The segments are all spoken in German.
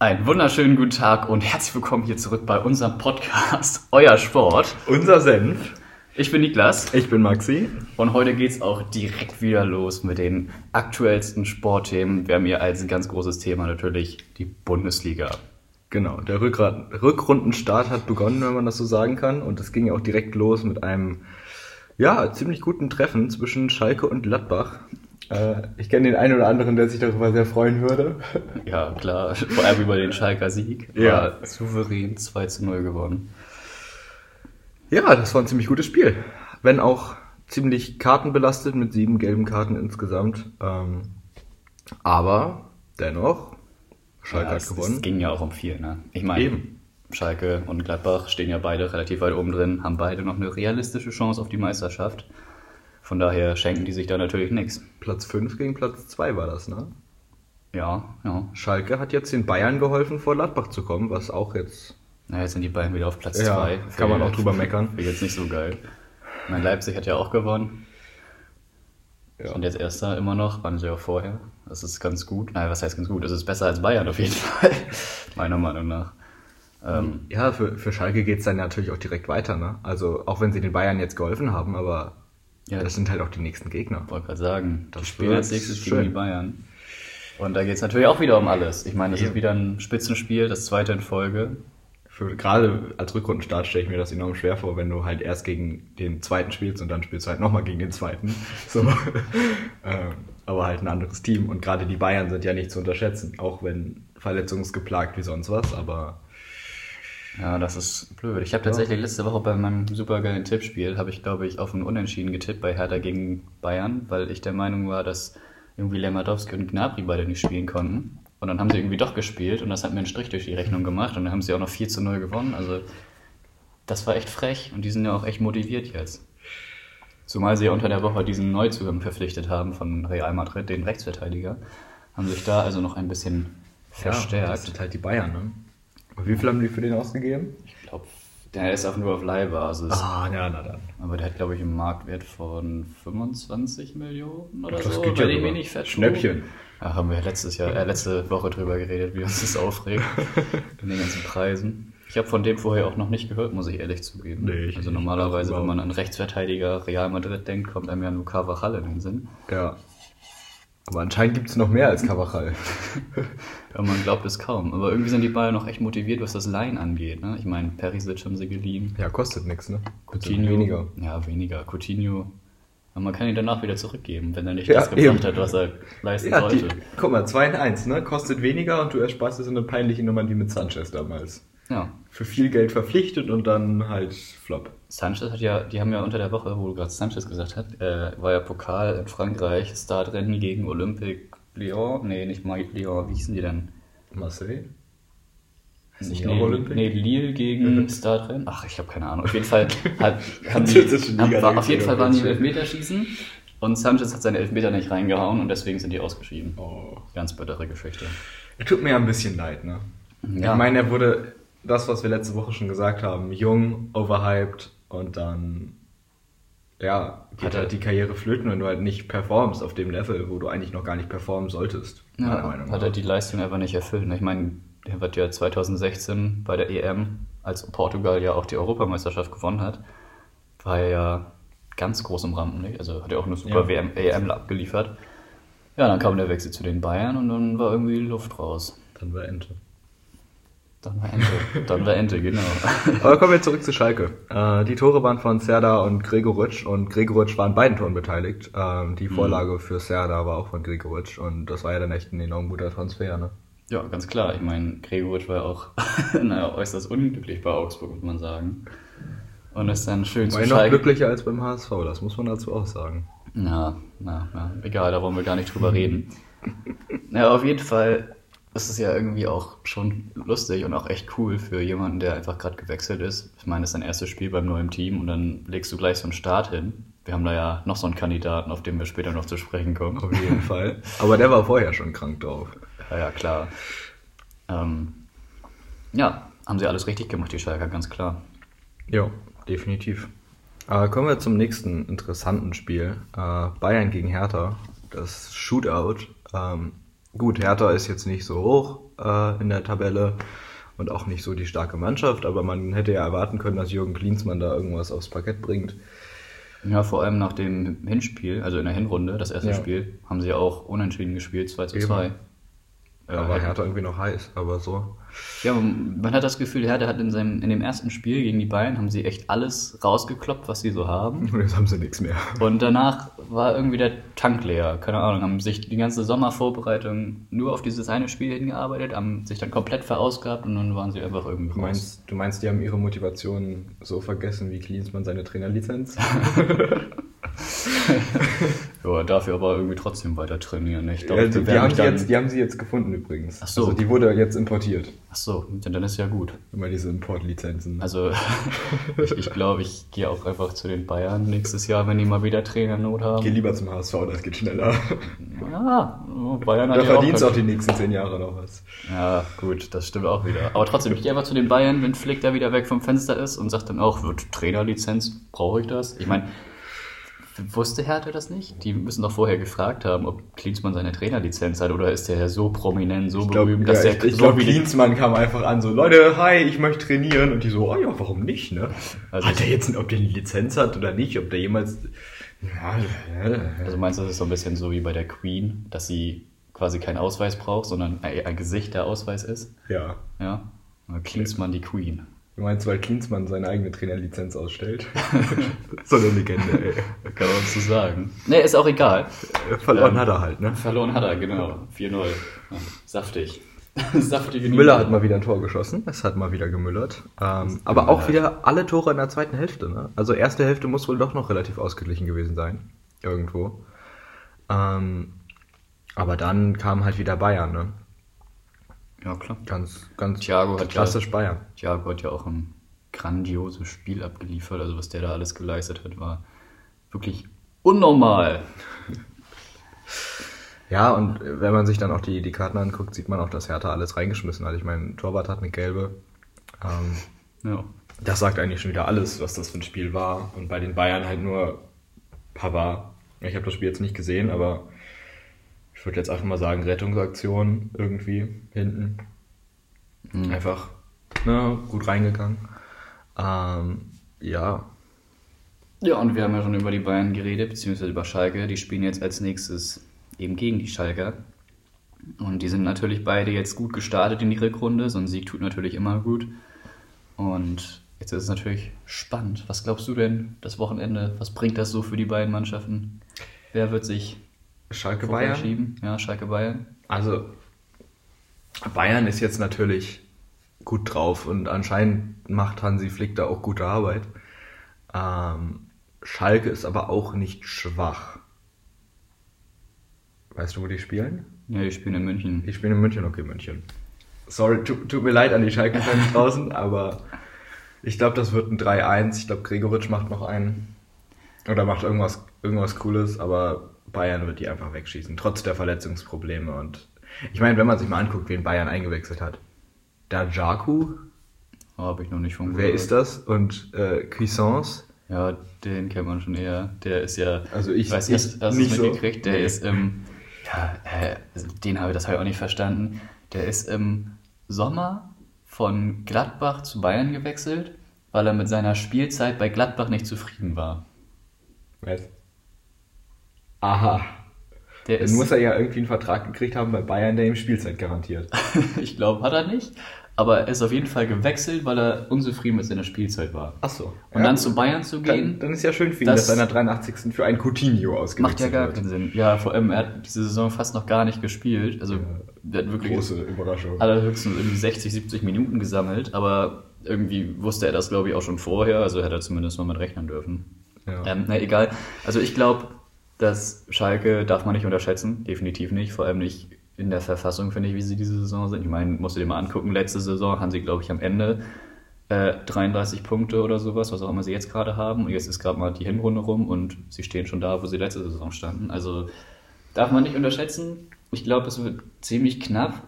Einen wunderschönen guten Tag und herzlich willkommen hier zurück bei unserem Podcast Euer Sport. Unser Senf. Ich bin Niklas Ich bin Maxi. und heute geht's auch direkt wieder los mit den aktuellsten Sportthemen. Wir haben hier als ganz großes Thema natürlich die Bundesliga. Genau, der Rückra- Rückrundenstart hat begonnen, wenn man das so sagen kann. Und es ging ja auch direkt los mit einem, ja, ziemlich guten Treffen zwischen Schalke und Gladbach. Äh, ich kenne den einen oder anderen, der sich darüber sehr freuen würde. Ja, klar, vor allem über den Schalker Sieg. Ja. Souverän 2 zu 0 gewonnen. Ja, das war ein ziemlich gutes Spiel. Wenn auch ziemlich kartenbelastet mit sieben gelben Karten insgesamt. Ähm, aber dennoch, Schalke ja, hat gewonnen. Es ging ja auch um viel, ne? Ich meine, Eben. Schalke und Gladbach stehen ja beide relativ weit oben drin, haben beide noch eine realistische Chance auf die Meisterschaft. Von daher schenken die sich da natürlich nichts. Platz 5 gegen Platz 2 war das, ne? Ja, ja. Schalke hat jetzt den Bayern geholfen, vor Gladbach zu kommen, was auch jetzt Na, jetzt sind die beiden wieder auf Platz Ja, 2. kann man auch drüber meckern. Ich jetzt nicht so geil. Mein Leipzig hat ja auch gewonnen. Ja. Und jetzt Erster immer noch, waren sie auch vorher. Das ist ganz gut. Nein, was heißt ganz gut? Es ist besser als Bayern auf jeden Fall. Meiner Meinung nach. Ähm, Ja, für, für Schalke geht's dann natürlich auch direkt weiter, ne? Also auch wenn sie den Bayern jetzt geholfen haben, aber Ja. das sind halt auch die nächsten Gegner. wollte gerade sagen, Das wird als nächstes gegen schön. die Bayern. Und da geht es natürlich auch wieder um alles. Ich meine, das ist wieder ein Spitzenspiel, das zweite in Folge. Für, gerade als Rückrundenstart stelle ich mir das enorm schwer vor, wenn du halt erst gegen den zweiten spielst und dann spielst du halt nochmal gegen den zweiten. So. ähm, aber halt ein anderes Team. Und gerade die Bayern sind ja nicht zu unterschätzen, auch wenn verletzungsgeplagt wie sonst was, aber Ja, das ist blöd. Ich habe tatsächlich letzte Woche bei meinem supergeilen Tippspiel, habe ich, glaube ich, auf ein Unentschieden getippt bei Hertha gegen Bayern, weil ich der Meinung war, dass irgendwie Lewandowski und Gnabry beide nicht spielen konnten. Und dann haben sie irgendwie doch gespielt und das hat mir einen Strich durch die Rechnung gemacht und dann haben sie auch noch 4 zu 0 gewonnen. Also das war echt frech und die sind ja auch echt motiviert jetzt. Zumal sie ja unter der Woche diesen Neuzugang verpflichtet haben von Real Madrid, den Rechtsverteidiger, haben sich da also noch ein bisschen Ja, das verstärkt. sind halt die Bayern, ne? Und wie viel haben die für den ausgegeben? Ich glaube, der ist auch nur auf Leihbasis. Ah, ja, na dann. Aber der hat, glaube ich, einen Marktwert von 25 Millionen oder Das so. geht ja wenn ich. Schnäppchen. Ja, haben wir letztes Jahr, äh, letzte Woche drüber geredet, wie uns das aufregt. in den ganzen Preisen. Ich habe von dem vorher auch noch nicht gehört, muss ich ehrlich zugeben. Nee, ich- also normalerweise, wenn man an Rechtsverteidiger Real Madrid denkt, kommt einem ja nur Carvajal in den Sinn. Ja. Aber anscheinend gibt's noch mehr als Cavachal. Ja, man glaubt es kaum. Aber irgendwie sind die Bayern noch echt motiviert, was das Leihen angeht. Ne? Ich meine, Perisic haben sie geliehen. ja, kostet nichts, ne? Coutinho. weniger. Ja, weniger. Coutinho. Aber man kann ihn danach wieder zurückgeben, wenn er nicht Ja, das gebracht eben. hat, was er leisten Ja, die, sollte. guck mal, 2 in 1, ne? Kostet weniger und du ersparst dir so eine peinliche Nummer wie mit Sanchez damals. Ja. Für viel Geld verpflichtet und dann halt Flop. Sanchez hat ja, die haben ja unter der Woche, wo du gerade Sanchez gesagt hast, äh, war ja Pokal in Frankreich, Startrennen gegen Olympique Lyon. Nee, nicht mal Lyon, wie hießen die denn? Marseille? Heißt Nicht nee, Olympique? nee, Lille gegen Startrennen. Ach, ich habe keine Ahnung. Auf jeden Fall hat, haben die, haben, war, auf jeden Fall waren die im. Elfmeterschießen und Sanchez hat seine Elfmeter nicht reingehauen und deswegen sind die ausgeschieden. Oh. Ganz bittere Geschichte. Tut mir ja ein bisschen leid, ne? Ja. Ich meine, er wurde das, was wir letzte Woche schon gesagt haben, jung, overhyped und dann ja, geht Hat er- halt die Karriere flöten, wenn du halt nicht performst auf dem Level, wo du eigentlich noch gar nicht performen solltest. meiner Ja, Meinung hat nach. er die Leistung einfach nicht erfüllt. Ich meine, er wird ja 2016 bei der EM, als Portugal ja auch die Europameisterschaft gewonnen hat, war er ja ganz groß im Rampenlicht. Also hat er auch eine super Ja. WM, EM abgeliefert. Ja, dann kam der Wechsel zu den Bayern und dann war irgendwie Luft raus. Dann war Ente. Dann war Ente. Dann war Ente, genau. Aber kommen wir zurück zu Schalke. Äh, die Tore waren von Serda und Gregoritsch und Gregoritsch war an beiden Toren beteiligt. Ähm, die Vorlage für Serda war auch von Gregoritsch und das war ja dann echt ein enorm guter Transfer, ne? Ja, ganz klar. Ich meine, Gregoritsch war ja auch naja, äußerst unglücklich bei Augsburg, muss man sagen. Und ist dann schön War zu ja noch Schalke. glücklicher als beim HSV, das muss man dazu auch sagen. Na, na, na, egal, da wollen wir gar nicht drüber reden. Ja, auf jeden Fall ist es ja irgendwie auch schon lustig und auch echt cool für jemanden, der einfach gerade gewechselt ist. Ich meine, das ist dein erstes Spiel beim neuen Team und dann legst du gleich so einen Start hin. Wir haben da ja noch so einen Kandidaten, auf den wir später noch zu sprechen kommen. Auf jeden Fall. Aber der war vorher schon krank drauf. Ja, ja, klar. Ähm, ja, haben sie alles richtig gemacht, die Schalker, ganz klar. Ja, definitiv. Äh, kommen wir zum nächsten interessanten Spiel. Äh, Bayern gegen Hertha. Das Shootout. Ähm, gut, Hertha ist jetzt nicht so hoch äh, in der Tabelle und auch nicht so die starke Mannschaft, aber man hätte ja erwarten können, dass Jürgen Klinsmann da irgendwas aufs Parkett bringt. Ja, vor allem nach dem Hinspiel, also in der Hinrunde, das erste Ja. Spiel, haben sie auch unentschieden gespielt, 2 zu 2. Da war Hertha irgendwie noch heiß, aber so. Ja, man hat das Gefühl, Hertha hat in, seinem, in dem ersten Spiel gegen die Bayern, haben sie echt alles rausgekloppt, was sie so haben. Und jetzt haben sie nichts mehr. Und danach war irgendwie der Tank leer. Keine Ahnung, haben sich die ganze Sommervorbereitung nur auf dieses eine Spiel hingearbeitet, haben sich dann komplett verausgabt und dann waren sie einfach irgendwie Du raus. meinst, du meinst, die haben ihre Motivation so vergessen wie Klinsmann seine Trainerlizenz? Ja, dafür aber irgendwie trotzdem weiter trainieren. Ich glaube, Ja, die, die, haben dann- jetzt, die haben sie jetzt gefunden übrigens. Ach so. Also die wurde jetzt importiert. Ach so, dann ist ja gut. Immer diese Importlizenzen. Also ich, ich glaube, ich gehe auch einfach zu den Bayern nächstes Jahr, wenn die mal wieder Trainernot Geh haben. lieber zum HSV, das geht schneller. Ja, Bayern hat Da ja verdienst du auch auch die nächsten zehn Jahre noch was. Ja, gut, das stimmt auch wieder. Aber trotzdem, ich gehe einfach zu den Bayern, wenn Flick da wieder weg vom Fenster ist und sagt dann auch, wird Trainerlizenz, brauche ich das? Ich meine, wusste Hertha das nicht? Die müssen doch vorher gefragt haben, ob Klinsmann seine Trainerlizenz hat oder ist der ja so prominent, so Ich glaube, berühmt, ja, dass der ich, ich glaub, die- Klinsmann kam einfach an, so, Leute, hi, ich möchte trainieren. Und die so, oh ja, warum nicht, ne? Also hat der jetzt, ob der eine Lizenz hat oder nicht, ob der jemals... Ja, Also meinst du, das ist so ein bisschen so wie bei der Queen, dass sie quasi keinen Ausweis braucht, sondern ein, Gesicht der Ausweis ist? ja. Ja? Klinsmann die Queen. Du meinst, weil Klinsmann seine eigene Trainerlizenz ausstellt? so eine Legende, ey. Kann man so sagen. Nee, ist auch egal. Verloren Ähm, hat er halt, ne? Verloren hat er, genau. 4-0. Ja, saftig. Saftige Müller hat mal wieder ein Tor geschossen, es hat mal wieder gemüllert. Ähm, aber auch wieder alle Tore in der zweiten Hälfte. Ne? Also erste Hälfte muss wohl doch noch relativ ausgeglichen gewesen sein. Irgendwo. Ähm, aber dann kam halt wieder Bayern. Ne? Ja, klar. Ganz, ganz Thiago hat klassisch Bayern. Thiago hat ja auch ein grandioses Spiel abgeliefert. Also was der da alles geleistet hat, war wirklich unnormal. Ja, und wenn man sich dann auch die, die Karten anguckt, sieht man auch, dass Hertha alles reingeschmissen hat. Ich meine, Torwart hat eine gelbe. Ähm, Ja. Das sagt eigentlich schon wieder alles, was das für ein Spiel war. Und bei den Bayern halt nur Pavard. Ich habe das Spiel jetzt nicht gesehen, aber ich würde jetzt einfach mal sagen, Rettungsaktion irgendwie hinten. Mhm. Einfach ne, gut reingegangen. Ähm, ja, Ja, und wir haben ja schon über die Bayern geredet, beziehungsweise über Schalke. Die spielen jetzt als nächstes eben gegen die Schalker. Und die sind natürlich beide jetzt gut gestartet in die Rückrunde. So ein Sieg tut natürlich immer gut. Und jetzt ist es natürlich spannend. Was glaubst du denn, das Wochenende? Was bringt das so für die beiden Mannschaften? Wer wird sich Schalke Bayern. schieben? Ja, Schalke Bayern. Also Bayern ist jetzt natürlich gut drauf und anscheinend macht Hansi Flick da auch gute Arbeit. Ähm, Schalke ist aber auch nicht schwach. Weißt du, wo die spielen? Ja, die spielen in München. Die spielen in München, okay, München. Sorry, tu, tut mir leid an die Schalke-Fans draußen, aber ich glaube, das wird ein 3-1. Ich glaube, Gregoritsch macht noch einen. Oder macht irgendwas, irgendwas Cooles, aber Bayern wird die einfach wegschießen, trotz der Verletzungsprobleme. Und ich meine, wenn man sich mal anguckt, wen Bayern eingewechselt hat. Dajaku, Oh, Habe ich noch nicht von wer ist das? Und äh, Cuisance. Ja, den kennt man schon eher. Der ist ja. Also ich- weiß ich nicht, hast du es so. mitgekriegt? Der Nee. ist im. Ja, äh, also den habe ich, das habe ich auch nicht verstanden. Der ist im Sommer von Gladbach zu Bayern gewechselt, weil er mit seiner Spielzeit bei Gladbach nicht zufrieden war. Was? Aha. Der Dann muss er ja irgendwie einen Vertrag gekriegt haben bei Bayern, der ihm Spielzeit garantiert. ich glaube, hat er nicht. Aber er ist auf jeden Fall gewechselt, weil er unzufrieden mit seiner Spielzeit war. Ach so. Und dann zu Bayern zu gehen. Dann, dann ist ja schön für ihn, Das- dass er in der 83. für einen Coutinho ausgewechselt Macht ja gar wird. keinen Sinn. Ja, vor allem, er hat diese Saison fast noch gar nicht gespielt. Also, der hat wirklich Große Überraschung. allerhöchstens irgendwie 60, 70 Minuten gesammelt, aber irgendwie wusste er das, glaube ich, auch schon vorher, also hätte er zumindest mal mit rechnen dürfen. Ja. Ähm, na, egal. Also ich glaube, dass Schalke darf man nicht unterschätzen, definitiv nicht, vor allem nicht in der Verfassung, finde ich, wie sie diese Saison sind. Ich meine, musst du dir mal angucken, letzte Saison haben sie, glaube ich, am Ende äh, 33 Punkte oder sowas, was auch immer sie jetzt gerade haben. Und jetzt ist gerade mal die Hinrunde rum und sie stehen schon da, wo sie letzte Saison standen. Also darf man nicht unterschätzen. Ich glaube, es wird ziemlich knapp.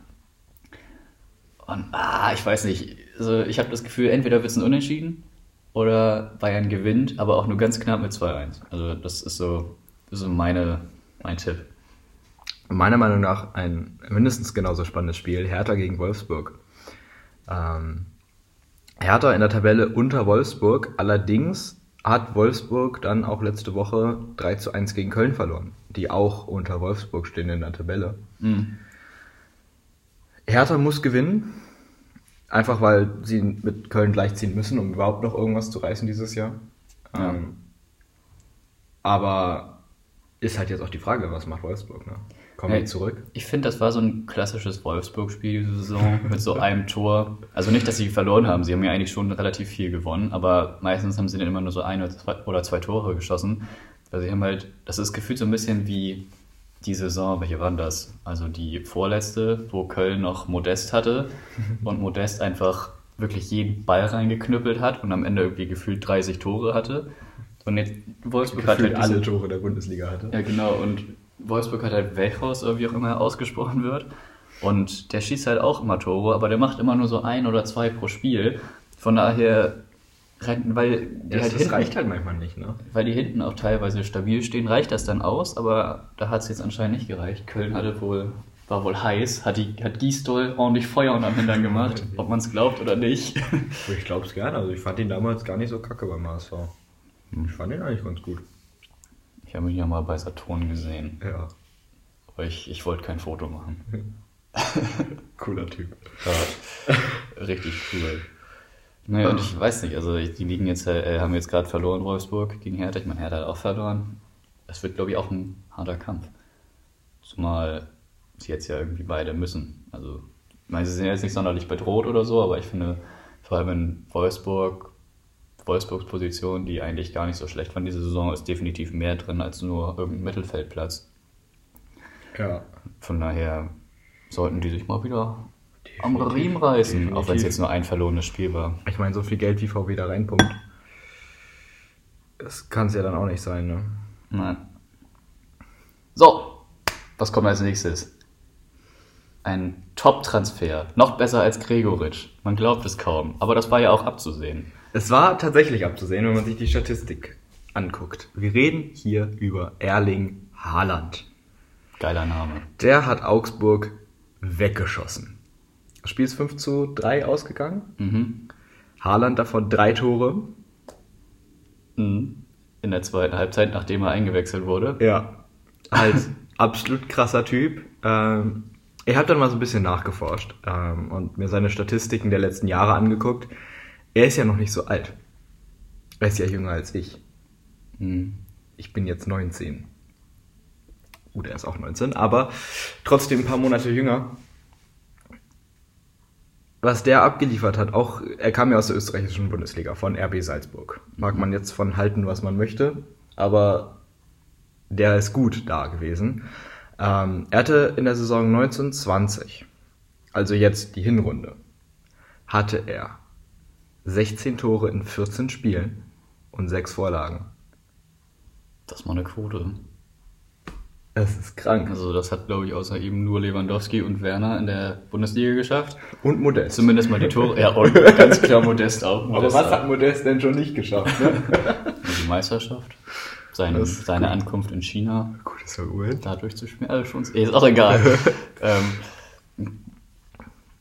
Und ah, ich weiß nicht. Also ich habe das Gefühl, entweder wird es ein Unentschieden oder Bayern gewinnt, aber auch nur ganz knapp mit 2-1. Also das ist so, das ist so meine, mein Tipp. meiner Meinung nach ein mindestens genauso spannendes Spiel. Hertha gegen Wolfsburg. Ähm, Hertha in der Tabelle unter Wolfsburg. Allerdings hat Wolfsburg dann auch letzte Woche 3 zu 1 gegen Köln verloren, die auch unter Wolfsburg stehen in der Tabelle. Mhm. Hertha muss gewinnen, einfach weil sie mit Köln gleichziehen müssen, um überhaupt noch irgendwas zu reißen dieses Jahr. Ja. Ähm, aber ist halt jetzt auch die Frage, was macht Wolfsburg? Ne? Kommen Ja, die zurück? Ich finde, das war so ein klassisches Wolfsburg-Spiel diese Saison mit so einem Tor. Also nicht, dass sie verloren haben, sie haben ja eigentlich schon relativ viel gewonnen, aber meistens haben sie dann immer nur so ein oder zwei, oder zwei Tore geschossen. Weil sie haben halt, das ist gefühlt so ein bisschen wie die Saison, welche waren das? Also die vorletzte, wo Köln noch Modest hatte und Modest einfach wirklich jeden Ball reingeknüppelt hat und am Ende irgendwie gefühlt 30 Tore hatte. Und jetzt Wolfsburg hat halt alle Tore der Bundesliga hatte. ja, genau. Und Wolfsburg hat halt Welchhaus, oder wie auch immer er ausgesprochen wird. Und der schießt halt auch immer Tore, aber der macht immer nur so ein oder zwei pro Spiel. Von daher, weil die, Das, halt das hinten, reicht halt manchmal nicht, ne? weil die hinten auch teilweise stabil stehen, reicht das dann aus, aber da hat es jetzt anscheinend nicht gereicht. Köln hatte wohl, war wohl heiß, hat, die, hat Gisdol ordentlich Feuer unterm Hintern gemacht, ob man es glaubt oder nicht. Ich glaube es gerne. Also ich fand ihn damals gar nicht so kacke beim HSV. Ich fand ihn eigentlich ganz gut. Ich habe mich ja mal bei Saturn gesehen, Ja. aber ich, ich wollte kein Foto machen. Cooler Typ. Ja, richtig cool. Naja, und ich weiß nicht, also die liegen jetzt, äh, haben jetzt gerade verloren, Wolfsburg gegen Hertha. Ich meine, Hertha hat auch verloren. Es wird, glaube ich, auch ein harter Kampf. Zumal sie jetzt ja irgendwie beide müssen. Also, ich meine, sie sind jetzt nicht sonderlich bedroht oder so, aber ich finde, vor allem in Wolfsburg, Wolfsburgs Position, die eigentlich gar nicht so schlecht war diese Saison, ist definitiv mehr drin als nur irgendein Mittelfeldplatz. Ja. Von daher sollten die sich mal wieder am Definitiv, Riemen reißen, auch wenn es definitiv. jetzt nur ein verlorenes Spiel war. Ich meine, so viel Geld wie VW da reinpumpt. Das kann es ja dann auch nicht sein, ne? Nein. So, was kommt als nächstes? Ein Top-Transfer. Noch besser als Gregoritsch. Man glaubt es kaum. Aber das war ja auch abzusehen. Es war tatsächlich abzusehen, wenn man sich die Statistik anguckt. Wir reden hier über Erling Haaland. Geiler Name. Der hat Augsburg weggeschossen. Das Spiel ist 5 zu 3 ausgegangen. Mhm. Haaland davon drei Tore. Mhm. In der zweiten Halbzeit, nachdem er eingewechselt wurde. Ja. Halt absolut krasser Typ. Ähm, ich habe dann mal so ein bisschen nachgeforscht ähm, und mir seine Statistiken der letzten Jahre angeguckt. Er ist ja noch nicht so alt. Er ist ja jünger als ich. Mhm. Ich bin jetzt 19. Gut, er ist auch 19, aber trotzdem ein paar Monate jünger. Was der abgeliefert hat, auch er kam ja aus der österreichischen Bundesliga von RB Salzburg. Mag man jetzt von halten, was man möchte, aber der ist gut da gewesen. Ähm, er hatte in der Saison 1920, also jetzt die Hinrunde, hatte er 16 Tore in 14 Spielen und 6 Vorlagen. Das ist mal eine Quote. Es ist krank. Also das hat, glaube ich, außer ihm nur Lewandowski und Werner in der Bundesliga geschafft. Und Modest. Zumindest mal die Tore. Ja, und ganz klar Modest auch. Aber Modest was auch. hat Modest denn schon nicht geschafft? Ne? Die Meisterschaft. Seine, Das seine gut. Ankunft in China. Gut, ist ja uralt. dadurch zu spielen. Also schon, ist auch egal. ähm,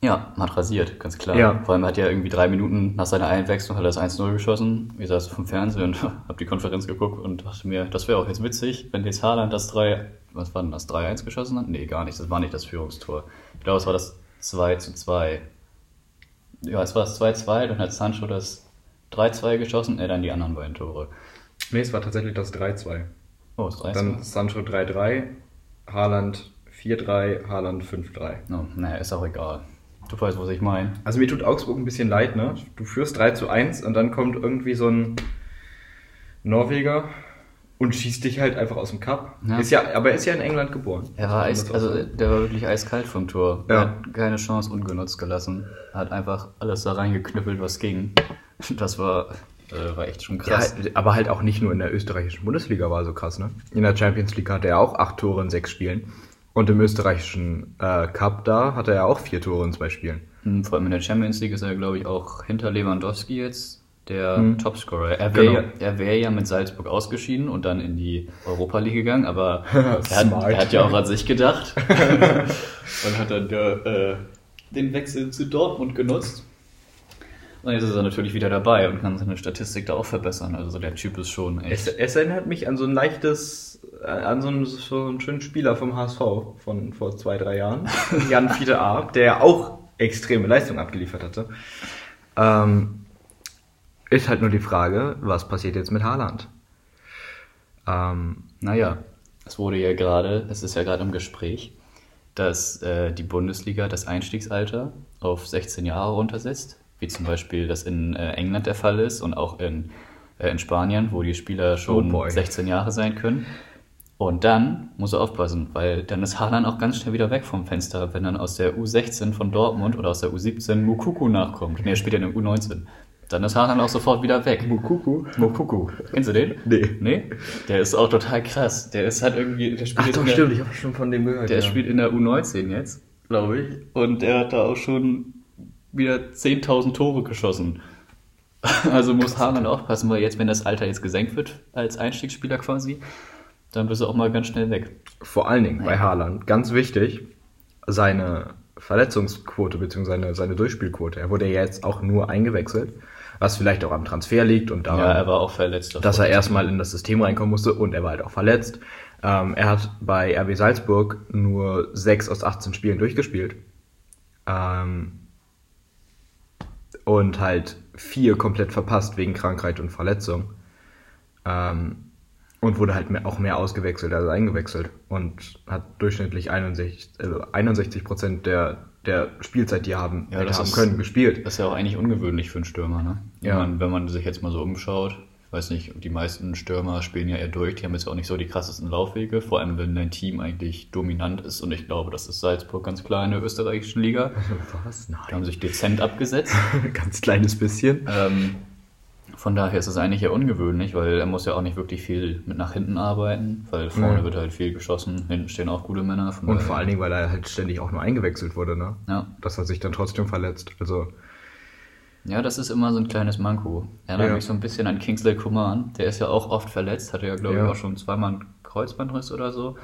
ja, man hat rasiert, ganz klar. Ja. Vor allem hat er irgendwie drei Minuten nach seiner Einwechslung hat er das 1-0 geschossen. Ich saß vom Fernsehen und habe die Konferenz geguckt und dachte mir, das wäre auch jetzt witzig, wenn jetzt Haaland das 3, was war denn das, 3-1 geschossen hat? Nee, gar nicht, das war nicht das Führungstor. Ich glaube, es war das 2 zu 2. Ja, es war das 2-2, dann hat Sancho das 3-2 geschossen, er dann die anderen beiden Tore. Nee, es war tatsächlich das 3-2. Oh, das 3-2. Dann Sancho 3-3, Haaland 4-3, Haaland 5-3. Oh, naja, ist auch egal. Du weißt, was ich meine. Also mir tut Augsburg ein bisschen leid, ne? Du führst 3 zu 1 und dann kommt irgendwie so ein Norweger und schießt dich halt einfach aus dem Cup. Ja. Ist ja, aber er ist ja in England geboren. Er war Muss eis, also der war wirklich eiskalt vom Tor. Ja. Er hat keine Chance ungenutzt gelassen. Er hat einfach alles da reingeknüppelt, was ging. Das war, äh, war echt schon Ja, krass. aber halt auch nicht nur in der österreichischen Bundesliga war er so krass, ne? In der Champions League hatte er auch acht Tore in sechs Spielen. Und im österreichischen äh, Cup da hatte er auch vier Tore in zwei Spielen. Hm, Vor allem in der Champions League ist er, glaube ich, auch hinter Lewandowski jetzt der hm. Topscorer. Er wäre genau. ja, wär ja mit Salzburg ausgeschieden und dann in die Europa League gegangen, aber er, hat, er, hat, ja auch an sich gedacht und hat dann äh, den Wechsel zu Dortmund genutzt. Und jetzt ist er natürlich wieder dabei und kann seine Statistik da auch verbessern. Also der Typ ist schon echt. Es, es erinnert mich an so ein leichtes, äh, an so einen, so einen schönen Spieler vom HSV von vor zwei, drei Jahren. Jan Fiete A., der auch extreme Leistung abgeliefert hatte. Ähm, ist halt nur die Frage, was passiert jetzt mit Haaland? Ähm, naja, es wurde ja gerade, es ist ja gerade im Gespräch, dass äh, die Bundesliga das Einstiegsalter auf 16 Jahre runtersetzt wie zum Beispiel das in äh, England der Fall ist und auch in, äh, in Spanien, wo die Spieler schon oh 16 Jahre sein können. Und dann muss er aufpassen, weil dann ist Haaland auch ganz schnell wieder weg vom Fenster, wenn dann aus der U16 von Dortmund oder aus der U17 Mukuku nachkommt. Nee, er spielt ja in der U19. Dann ist Haaland auch sofort wieder weg. Mukuku? Mukuku. Kennst du den? Nee. Nee? Der ist auch total krass. Der ist halt irgendwie, der spielt Ach doch, stimmt, ich habe schon von dem gehört. Der ja. spielt in der U19 jetzt, glaube ich. Und der hat da auch schon wieder 10.000 Tore geschossen. Also muss Haaland aufpassen, weil jetzt, wenn das Alter jetzt gesenkt wird, als Einstiegsspieler quasi, dann bist du auch mal ganz schnell weg. Vor allen Dingen bei Haaland, ganz wichtig, seine Verletzungsquote bzw. seine Durchspielquote. Er wurde ja jetzt auch nur eingewechselt, was vielleicht auch am Transfer liegt und daran, ja, er war auch verletzt. Dass er erstmal in das System reinkommen musste und er war halt auch verletzt. Ähm, er hat bei RB Salzburg nur 6 aus 18 Spielen durchgespielt. Ähm, und halt vier komplett verpasst wegen Krankheit und Verletzung. Ähm, und wurde halt mehr, auch mehr ausgewechselt als eingewechselt und hat durchschnittlich 61, also 61 Prozent der, der Spielzeit, die er haben, ja, haben ist, können, gespielt. Das ist ja auch eigentlich ungewöhnlich für einen Stürmer, ne? Ja. Wenn man, wenn man sich jetzt mal so umschaut, weiß nicht, die meisten Stürmer spielen ja eher durch, die haben jetzt auch nicht so die krassesten Laufwege, vor allem wenn dein Team eigentlich dominant ist und ich glaube, das ist Salzburg ganz klar in der österreichischen Liga. Was? Nein. Die haben sich dezent abgesetzt. ganz kleines bisschen. Ähm, von daher ist es eigentlich eher ungewöhnlich, weil er muss ja auch nicht wirklich viel mit nach hinten arbeiten, weil vorne mhm. wird halt viel geschossen, hinten stehen auch gute Männer. und vor allen Dingen, weil er halt ständig auch nur eingewechselt wurde, ne? Ja. Dass er sich dann trotzdem verletzt. Also ja, das ist immer so ein kleines Manko. Erinnert ja. mich so ein bisschen an Kingsley Coman. Der ist ja auch oft verletzt, hatte ja, glaube ja. ich, auch schon zweimal einen Kreuzbandriss oder so.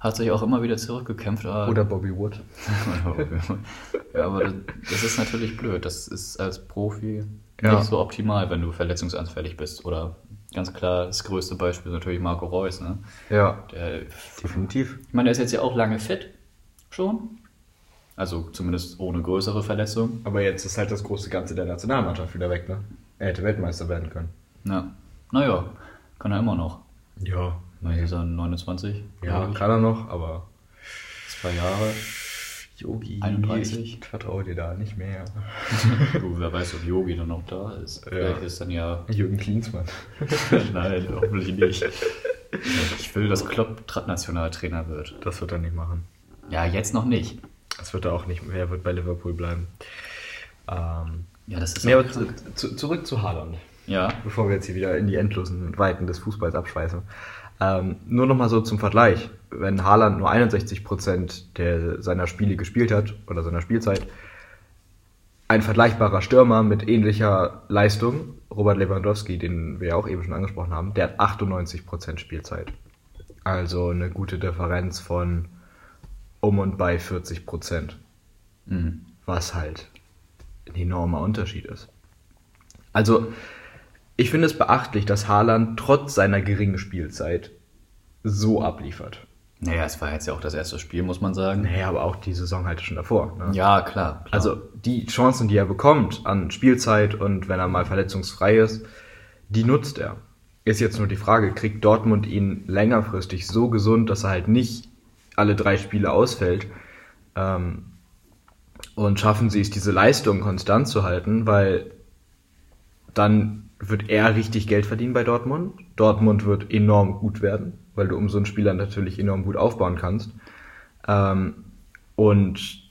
Hat sich auch immer wieder zurückgekämpft. oder Bobby Wood. ja, aber das, das, ist natürlich blöd. Das ist als Profi ja. nicht so optimal, wenn du verletzungsanfällig bist. Oder ganz klar, das größte Beispiel ist natürlich Marco Reus. Ne? Ja, der, definitiv. Ich meine, der ist jetzt ja auch lange fit schon. Also zumindest ohne größere Verletzung. Aber jetzt ist halt das große Ganze der Nationalmannschaft wieder weg, ne? Er hätte Weltmeister werden können. Ja. Naja, kann er immer noch. Ja. Weil ist er 29. Ja, kann er noch, aber. Zwei Jahre. Yogi. 31. Ich vertraue dir da nicht mehr. du, wer weiß, ob Yogi dann noch da ist. Vielleicht ja. ist dann ja. Jürgen Klinsmann. Nein, hoffentlich nicht. Ich will, dass Klopp Nationaltrainer wird. Das wird er nicht machen. Ja, jetzt noch nicht. Das wird er auch nicht mehr, wird bei Liverpool bleiben. Ähm, ja, das ist aber zu, zu, zurück zu Haaland. Ja. Bevor wir jetzt hier wieder in die endlosen Weiten des Fußballs abschweißen. Ähm, nur nochmal so zum Vergleich. Wenn Haaland nur 61% der, seiner Spiele gespielt hat, oder seiner Spielzeit, ein vergleichbarer Stürmer mit ähnlicher Leistung, Robert Lewandowski, den wir ja auch eben schon angesprochen haben, der hat 98% Spielzeit. Also eine gute Differenz von um und bei 40 Prozent. Mhm. Was halt ein enormer Unterschied ist. Also, ich finde es beachtlich, dass Haaland trotz seiner geringen Spielzeit so abliefert. Naja, es war jetzt ja auch das erste Spiel, muss man sagen. Naja, aber auch die Saison halt schon davor. Ne? Ja, klar, klar. Also die Chancen, die er bekommt an Spielzeit und wenn er mal verletzungsfrei ist, die nutzt er. Ist jetzt nur die Frage, kriegt Dortmund ihn längerfristig so gesund, dass er halt nicht alle drei Spiele ausfällt. Ähm, und schaffen sie es, diese Leistung konstant zu halten, weil dann wird er richtig Geld verdienen bei Dortmund. Dortmund wird enorm gut werden, weil du um so einen Spieler natürlich enorm gut aufbauen kannst. Ähm, und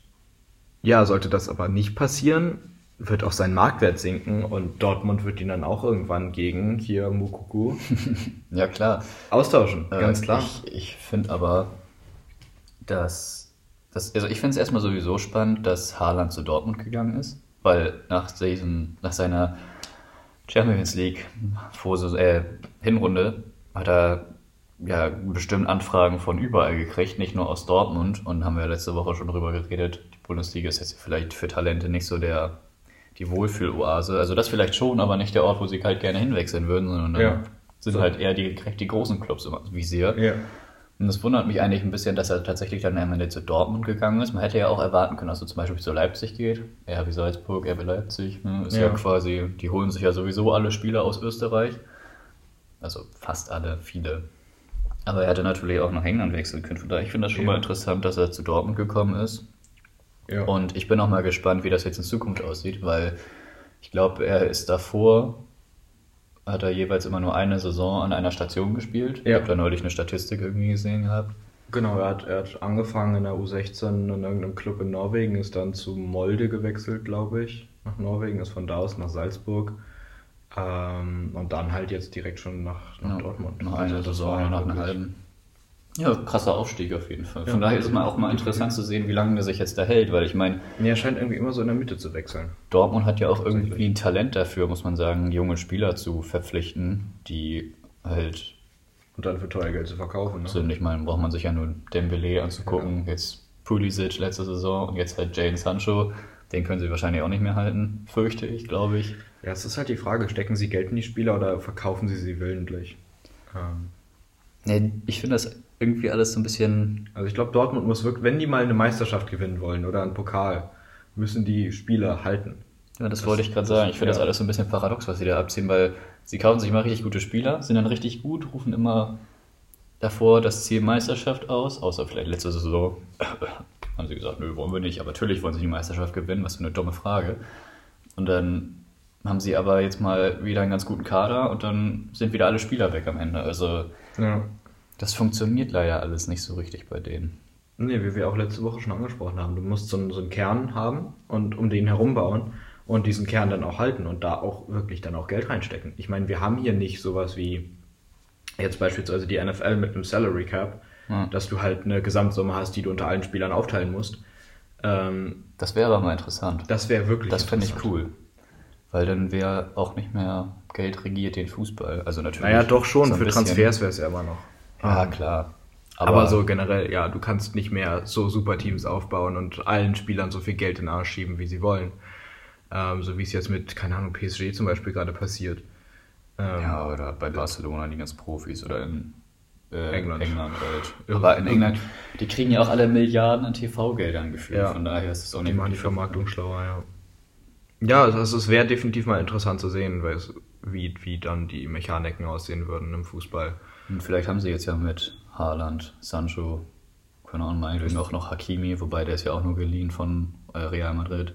ja, sollte das aber nicht passieren, wird auch sein Marktwert sinken und Dortmund wird ihn dann auch irgendwann gegen hier Mukuku ja klar austauschen, äh, ganz klar. Ich, ich finde aber, dass, dass also ich finde es erstmal sowieso spannend, dass Haaland zu Dortmund gegangen ist, weil nach, diesem, nach seiner Champions League äh, Hinrunde hat er ja bestimmt Anfragen von überall gekriegt, nicht nur aus Dortmund. Und haben wir letzte Woche schon drüber geredet. Die Bundesliga ist jetzt vielleicht für Talente nicht so der die Wohlfühloase. Also das vielleicht schon, aber nicht der Ort, wo sie halt gerne hinwechseln würden, sondern Ja. sind halt eher die, die großen Clubs im Visier. Ja. Und das wundert mich eigentlich ein bisschen, dass er tatsächlich dann am Ende zu Dortmund gegangen ist. Man hätte ja auch erwarten können, dass er zum Beispiel zu Leipzig geht. RB Salzburg, RB Leipzig. Ne? Ist ja. Ja. quasi, die holen sich ja sowieso alle Spieler aus Österreich. Also fast alle, viele. Aber er hätte natürlich auch nach England wechseln können. Von daher, ich finde das schon Ja. mal interessant, dass er zu Dortmund gekommen ist. Ja. Und ich bin auch mal gespannt, wie das jetzt in Zukunft aussieht, weil ich glaube, er ist davor, hat er jeweils immer nur eine Saison an einer Station gespielt. Ich Ja. habe da neulich eine Statistik irgendwie gesehen gehabt. Genau, er hat, er hat angefangen in der U16 in irgendeinem Club in Norwegen, ist dann zu Molde gewechselt, glaube ich, nach Norwegen, ist von da aus nach Salzburg. Ähm, und dann halt jetzt direkt schon nach, nach Ja, Dortmund. Nach Also einer das Saison, nach einer halben. Ja, krasser Aufstieg auf jeden Fall. Ja. Von daher ist es mal auch mal interessant zu sehen, wie lange der sich jetzt da hält, weil ich meine, Nee, er scheint irgendwie immer so in der Mitte zu wechseln. Dortmund hat ja auch irgendwie ein Talent dafür, muss man sagen, junge Spieler zu verpflichten, die halt Und dann für teuer Geld zu verkaufen. Ne? sind. Ich meine, braucht man sich ja nur Dembele anzugucken, jetzt Pulisic letzte Saison und jetzt halt Jane Sancho. Den können sie wahrscheinlich auch nicht mehr halten, fürchte ich, glaube ich. Ja, es ist halt die Frage, stecken sie Geld in die Spieler oder verkaufen sie sie willentlich? Ähm, Nee, ich finde das irgendwie alles so ein bisschen also ich glaube, Dortmund muss wirklich, wenn die mal eine Meisterschaft gewinnen wollen oder einen Pokal, müssen die Spieler halten. Ja, das, Das- wollte ich gerade sagen. Ich finde ja. das alles so ein bisschen paradox, was sie da abziehen, weil sie kaufen sich immer richtig gute Spieler, sind dann richtig gut, rufen immer davor das Ziel Meisterschaft aus, außer vielleicht letzte Saison haben sie gesagt, nö, wollen wir nicht, aber natürlich wollen sie die Meisterschaft gewinnen, was für eine dumme Frage. Und dann haben sie aber jetzt mal wieder einen ganz guten Kader und dann sind wieder alle Spieler weg am Ende. Also Ja. Das funktioniert leider alles nicht so richtig bei denen. Nee, wie wir auch letzte Woche schon angesprochen haben. Du musst so einen, so einen Kern haben und um den herum bauen und diesen Kern dann auch halten und da auch wirklich dann auch Geld reinstecken. Ich meine, wir haben hier nicht sowas wie jetzt beispielsweise die NFL mit einem Salary Cap, Ja. dass du halt eine Gesamtsumme hast, die du unter allen Spielern aufteilen musst. Ähm, Das wäre aber mal interessant. das wäre wirklich Das fände ich cool. Weil dann wäre auch nicht mehr Geld regiert den Fußball. Also natürlich. Naja, doch schon, so für Transfers wäre es ja immer noch. Ja, Ähm, klar. Aber, so generell, ja, du kannst nicht mehr so super Teams aufbauen und allen Spielern so viel Geld in den Arsch schieben, wie sie wollen. Ähm, so wie es jetzt mit, keine Ahnung, PSG zum Beispiel gerade passiert. Ähm, Ja, oder bei Barcelona die ganzen Profis oder in äh, England. England halt. Aber in England, die kriegen ja auch alle Milliarden an TV-Geldern gefühlt. Ja. Von daher ist es auch die nicht machen die Vermarktung schlauer, ja. Ja, also es wäre definitiv mal interessant zu sehen, weil es, wie, wie dann die Mechaniken aussehen würden im Fußball. Und vielleicht haben sie jetzt ja mit Haaland, Sancho, keine Ahnung, meinetwegen auch noch Hakimi, wobei der ist ja auch nur geliehen von äh, Real Madrid.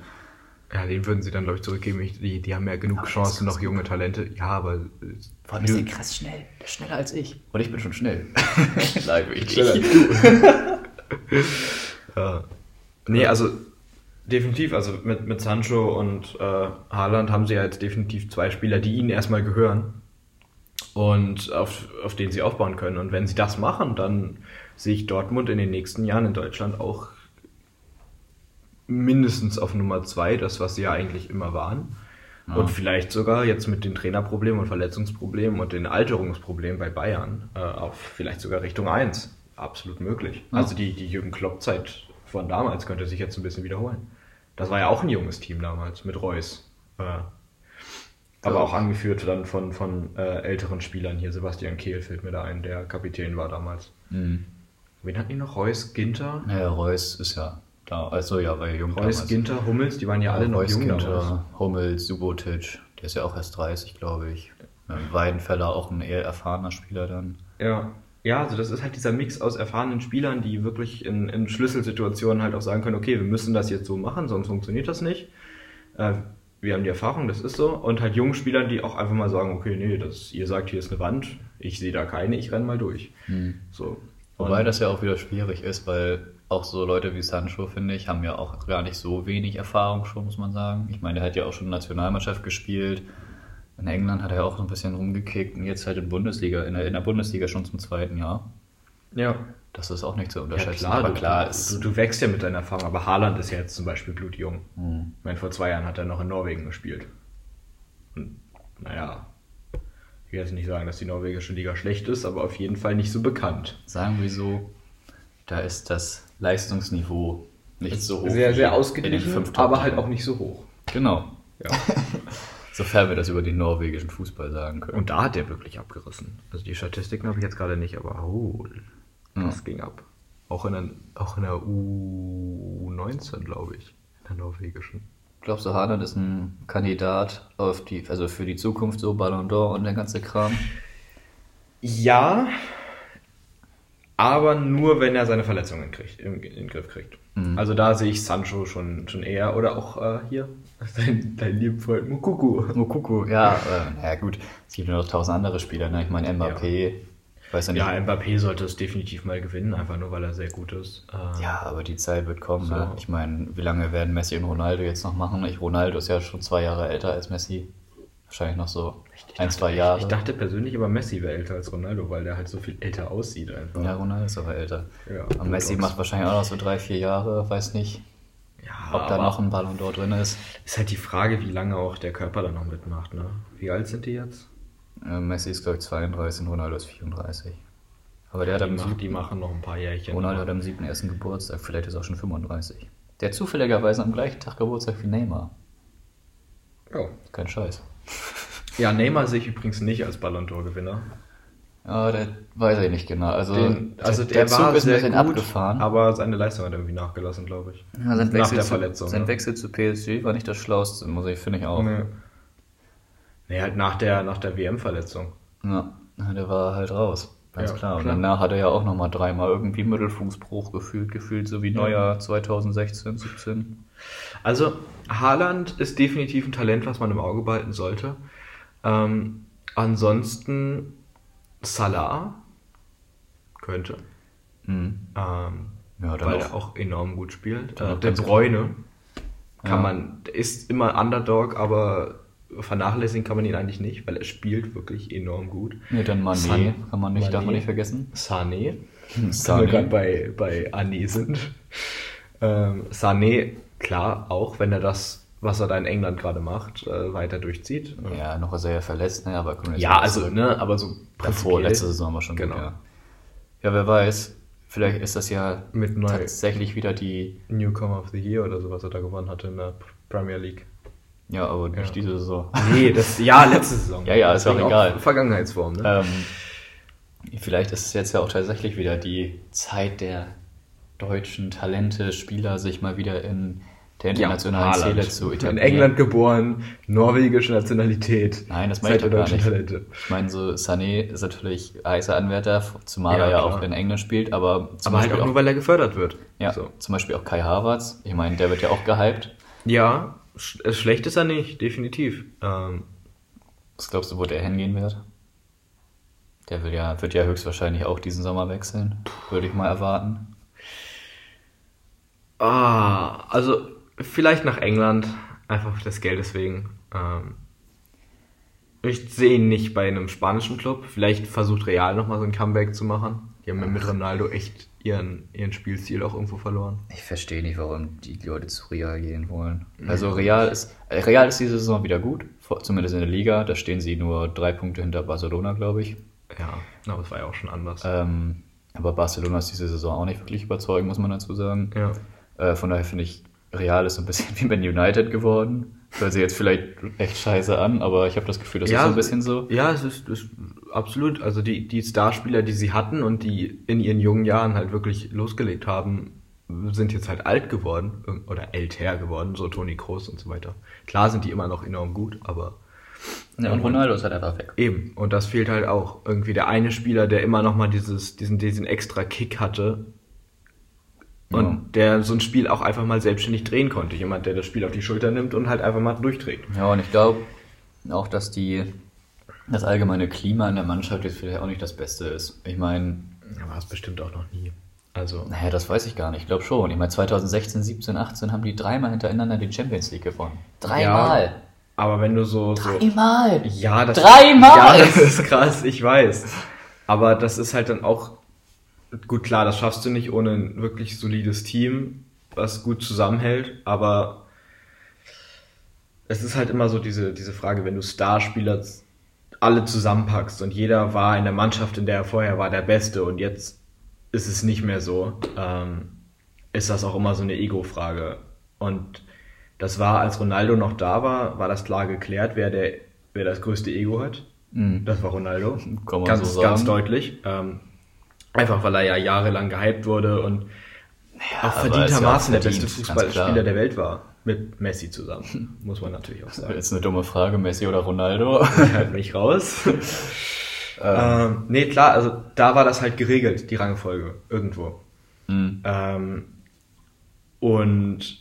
Ja, den würden sie dann, glaube ich, zurückgeben. Ich, die, die haben ja genug Aber Chancen, noch junge Talente. Ja, aber. äh, Vor allem ist der krass schnell. Der ist schneller als ich. Und ich bin schon schnell. Nein, ich Schneller nicht. Ja. Nee, also definitiv, also mit, mit Sancho und äh, Haaland haben sie ja jetzt definitiv zwei Spieler, die ihnen erstmal gehören und auf, auf denen sie aufbauen können. Und wenn sie das machen, dann sehe ich Dortmund in den nächsten Jahren in Deutschland auch mindestens auf Nummer zwei, das, was sie ja eigentlich immer waren. Ja. Und vielleicht sogar jetzt mit den Trainerproblemen und Verletzungsproblemen und den Alterungsproblemen bei Bayern äh, auf vielleicht sogar Richtung eins Absolut möglich. Ja. Also die, die Jürgen Klopp-Zeit von damals könnte sich jetzt ein bisschen wiederholen. Das war ja auch ein junges Team damals mit Reus. Äh, aber Ja. auch angeführt dann von, von äh, älteren Spielern hier. Sebastian Kehl fällt mir da ein, der Kapitän war damals. Mhm. Wen hatten die noch? Reus, Ginter? Naja, Reus ist ja da. Also ja, war ja jung Reus, damals. Ginter, Hummels, die waren ja alle noch Reus, jung damals. Ginter, Hummels, Subotic. Der ist ja auch erst 30, glaube ich. Ja, Weidenfeller auch ein eher erfahrener Spieler dann. Ja. Ja, also das ist halt dieser Mix aus erfahrenen Spielern, die wirklich in, in Schlüsselsituationen halt auch sagen können, okay, wir müssen das jetzt so machen, sonst funktioniert das nicht. Äh, wir haben die Erfahrung, das ist so. Und halt jungen Spielern, die auch einfach mal sagen, okay, nee, das, ihr sagt, hier ist eine Wand, ich sehe da keine, ich renn mal durch. So. Wobei das ja auch wieder schwierig ist, weil auch so Leute wie Sancho, finde ich, haben ja auch gar nicht so wenig Erfahrung schon, muss man sagen. Ich meine, der hat ja auch schon Nationalmannschaft gespielt. In England hat er auch so ein bisschen rumgekickt und jetzt halt in Bundesliga, in der, in der Bundesliga schon zum zweiten Jahr. Ja. Das ist auch nicht zu Ja, unterschätzen. klar, aber du, klar, du, ist, du, wächst ja mit deiner Erfahrung, aber Haaland ist ja jetzt zum Beispiel blutjung. Hm. Ich meine, vor zwei Jahren hat er noch in Norwegen gespielt. Und naja, ich will jetzt nicht sagen, dass die norwegische Liga schlecht ist, aber auf jeden Fall nicht so bekannt. Sagen wir so, da ist das Leistungsniveau nicht so hoch. Sehr, sehr ausgeglichen, aber halt auch nicht so hoch. Genau. Ja. Sofern wir das über den norwegischen Fußball sagen können. Und da hat der wirklich abgerissen. Also die Statistiken habe ich jetzt gerade nicht, aber oh, das ging ab. Auch in der, auch in der U19, glaube ich. In der norwegischen. Glaubst du, Haaland ist ein Kandidat auf die, also für die Zukunft so Ballon d'Or und der ganze Kram? Ja, aber nur wenn er seine Verletzungen kriegt, in, den Griff kriegt. Also da sehe ich Sancho schon, schon eher. Oder auch äh, hier, dein, dein lieben Freund Mukuku. Mokuku, ja, äh, ja gut. Es gibt ja noch tausend andere Spieler, ne? Ich meine Mbappé, ich weiß ja nicht. Ja, Mbappé sollte es definitiv mal gewinnen, einfach nur weil er sehr gut ist. Äh, Ja, aber die Zeit wird kommen. So. Ne? Ich meine, wie lange werden Messi und Ronaldo jetzt noch machen? Ich, Ronaldo ist ja schon zwei Jahre älter als Messi. Wahrscheinlich noch so ein, zwei Jahre. Ich dachte persönlich aber Messi wäre älter als Ronaldo, weil der halt so viel älter aussieht einfach. ja, Ronaldo ist aber älter. Ja, und Messi macht wahrscheinlich auch noch so drei, vier Jahre. Weiß nicht, Ja, ob da noch ein Ballon d'Or drin ist. Ist halt die Frage, wie lange auch der Körper da noch mitmacht, ne? Wie alt sind die jetzt? Äh, Messi ist, glaube ich, 32 und Ronaldo ist 34. Aber der hat Die, am macht, die machen noch ein paar Jährchen. Ronaldo hat am siebten ersten Geburtstag. Vielleicht ist er auch schon 35. Der hat zufälligerweise am gleichen Tag Geburtstag wie Neymar. Ja. Kein Scheiß. ja, Neymar sehe ich übrigens nicht als Ballon d'Or-Gewinner. Ja, der weiß ich nicht genau. Also, Den- also der, der, Zug war ist ein bisschen gut, abgefahren. aber seine Leistung hat irgendwie nachgelassen, glaube ich. Ja, sein Nach Wechsel, der zu, Verletzung. sein ne? Wechsel zu PSG war nicht das Schlauste, muss ich, finde ich auch. Nee. Nee, halt nach der, nach der WM-Verletzung. Ja, der war halt raus. Ganz Ja, klar. Und danach hat er ja auch nochmal dreimal irgendwie Mittelfußbruch gefühlt, gefühlt, so wie Neuer 2016, 17. Also, Haaland ist definitiv ein Talent, was man im Auge behalten sollte. Ähm, ansonsten Salah könnte. Mhm. Ähm, Ja, dann weil er auch enorm gut spielt. Äh, der Bräune kann Ja. man, ist immer Underdog, aber vernachlässigen kann man ihn eigentlich nicht, weil er spielt wirklich enorm gut. Nee, dann Mané, San- kann man nicht, darf man Mané. nicht vergessen. Sané, Sané. wenn wir gerade bei, bei Ané sind. Ähm, Sané, klar, auch wenn er das, was er da in England gerade macht, äh, weiter durchzieht. Ja, noch ist er ja verletzt, ne, aber Ja, also, ne, aber so Davor, letzte Saison war schon Genau. gut, ja. Ja, wer weiß, vielleicht ist das ja mit tatsächlich wieder die, Newcomer of the Year oder so, was er da gewonnen hatte in der Premier League. Ja, aber nicht Ja. diese Saison. Nee, das, ja, letzte Saison. Ja, ja, ist auch egal. Vergangenheitsform, ne? Ähm, vielleicht ist es jetzt ja auch tatsächlich wieder die Zeit der deutschen Talente, Spieler, sich mal wieder in der internationalen Haaland. Szene zu In etablieren. England geboren, norwegische Nationalität. Nein, das meine ich Zeit doch der gar deutschen nicht. Talente. Ich meine, so Sané ist natürlich heißer Anwärter, zumal Ja, er ja auch in England spielt, aber zum Aber halt Beispiel auch nur, weil er gefördert wird. ja, So. zum Beispiel auch Kai Havertz. Ich meine, der wird ja auch gehypt. Ja, sch äh, schlecht ist er nicht, definitiv. Ähm, Was glaubst du, wo der hingehen wird? Der will ja, wird ja höchstwahrscheinlich auch diesen Sommer wechseln, würde ich mal erwarten. ah, also vielleicht nach England, einfach des Geldes wegen. Ähm, ich sehe ihn nicht bei einem spanischen Club. Vielleicht versucht Real nochmal so ein Comeback zu machen. Die haben ja mit Ronaldo echt ihren, ihren Spielstil auch irgendwo verloren. Ich verstehe nicht, warum die Leute zu Real gehen wollen. Also Real ist, äh, Real ist diese Saison wieder gut, zumindest in der Liga. Da stehen sie nur drei Punkte hinter Barcelona, glaube ich. Ja, aber es war ja auch schon anders. Ähm, aber Barcelona ist diese Saison auch nicht wirklich überzeugend, muss man dazu sagen. ja. Äh, von daher finde ich, Real ist so ein bisschen wie Man United geworden. Hört sich jetzt vielleicht echt scheiße an, aber ich habe das Gefühl, das ist so ein bisschen so. Ja, es ist, ist absolut. Also die, die Starspieler, die sie hatten und die in ihren jungen Jahren halt wirklich losgelegt haben, sind jetzt halt alt geworden oder älter geworden, so Toni Kroos und so weiter. Klar sind die immer noch enorm gut, aber Ja, und Ronaldo ist halt einfach weg. eben. Und das fehlt halt auch. Irgendwie der eine Spieler, der immer noch mal dieses, diesen, diesen extra Kick hatte und Ja. der so ein Spiel auch einfach mal selbstständig drehen konnte. Jemand, der das Spiel auf die Schulter nimmt und halt einfach mal durchdreht. Ja, und ich glaube auch, dass die das allgemeine Klima in der Mannschaft jetzt vielleicht auch nicht das Beste ist. Ich meine, Ja, war es bestimmt auch noch nie. Also, naja, das weiß ich gar nicht. Ich glaube schon. Ich meine, 2016, 17, 18 haben die dreimal hintereinander die Champions League gewonnen. Dreimal. aber wenn du so, so Dreimal. Ja, das, Dreimal! Ja, das ist krass, ich weiß. Aber das ist halt dann auch, gut klar, das schaffst du nicht ohne ein wirklich solides Team, was gut zusammenhält, aber es ist halt immer so diese, diese Frage, wenn du Starspieler alle zusammenpackst und jeder war in der Mannschaft, in der er vorher war, der Beste und jetzt ist es nicht mehr so, ähm, ist das auch immer so eine Ego-Frage. Und das war, als Ronaldo noch da war, war das klar geklärt, wer, der, wer das größte Ego hat. Mhm. Das war Ronaldo. Kann man ganz, so sagen. ganz deutlich. Ähm, einfach weil er ja jahrelang gehypt wurde und auch ja verdientermaßen auch der beste Fußballspieler der Welt war. Mit Messi zusammen. Muss man natürlich auch sagen. Jetzt eine dumme Frage, Messi oder Ronaldo? halt mich raus. ähm, nee, klar, also da war das halt geregelt, die Rangfolge, irgendwo. Mhm. Ähm, und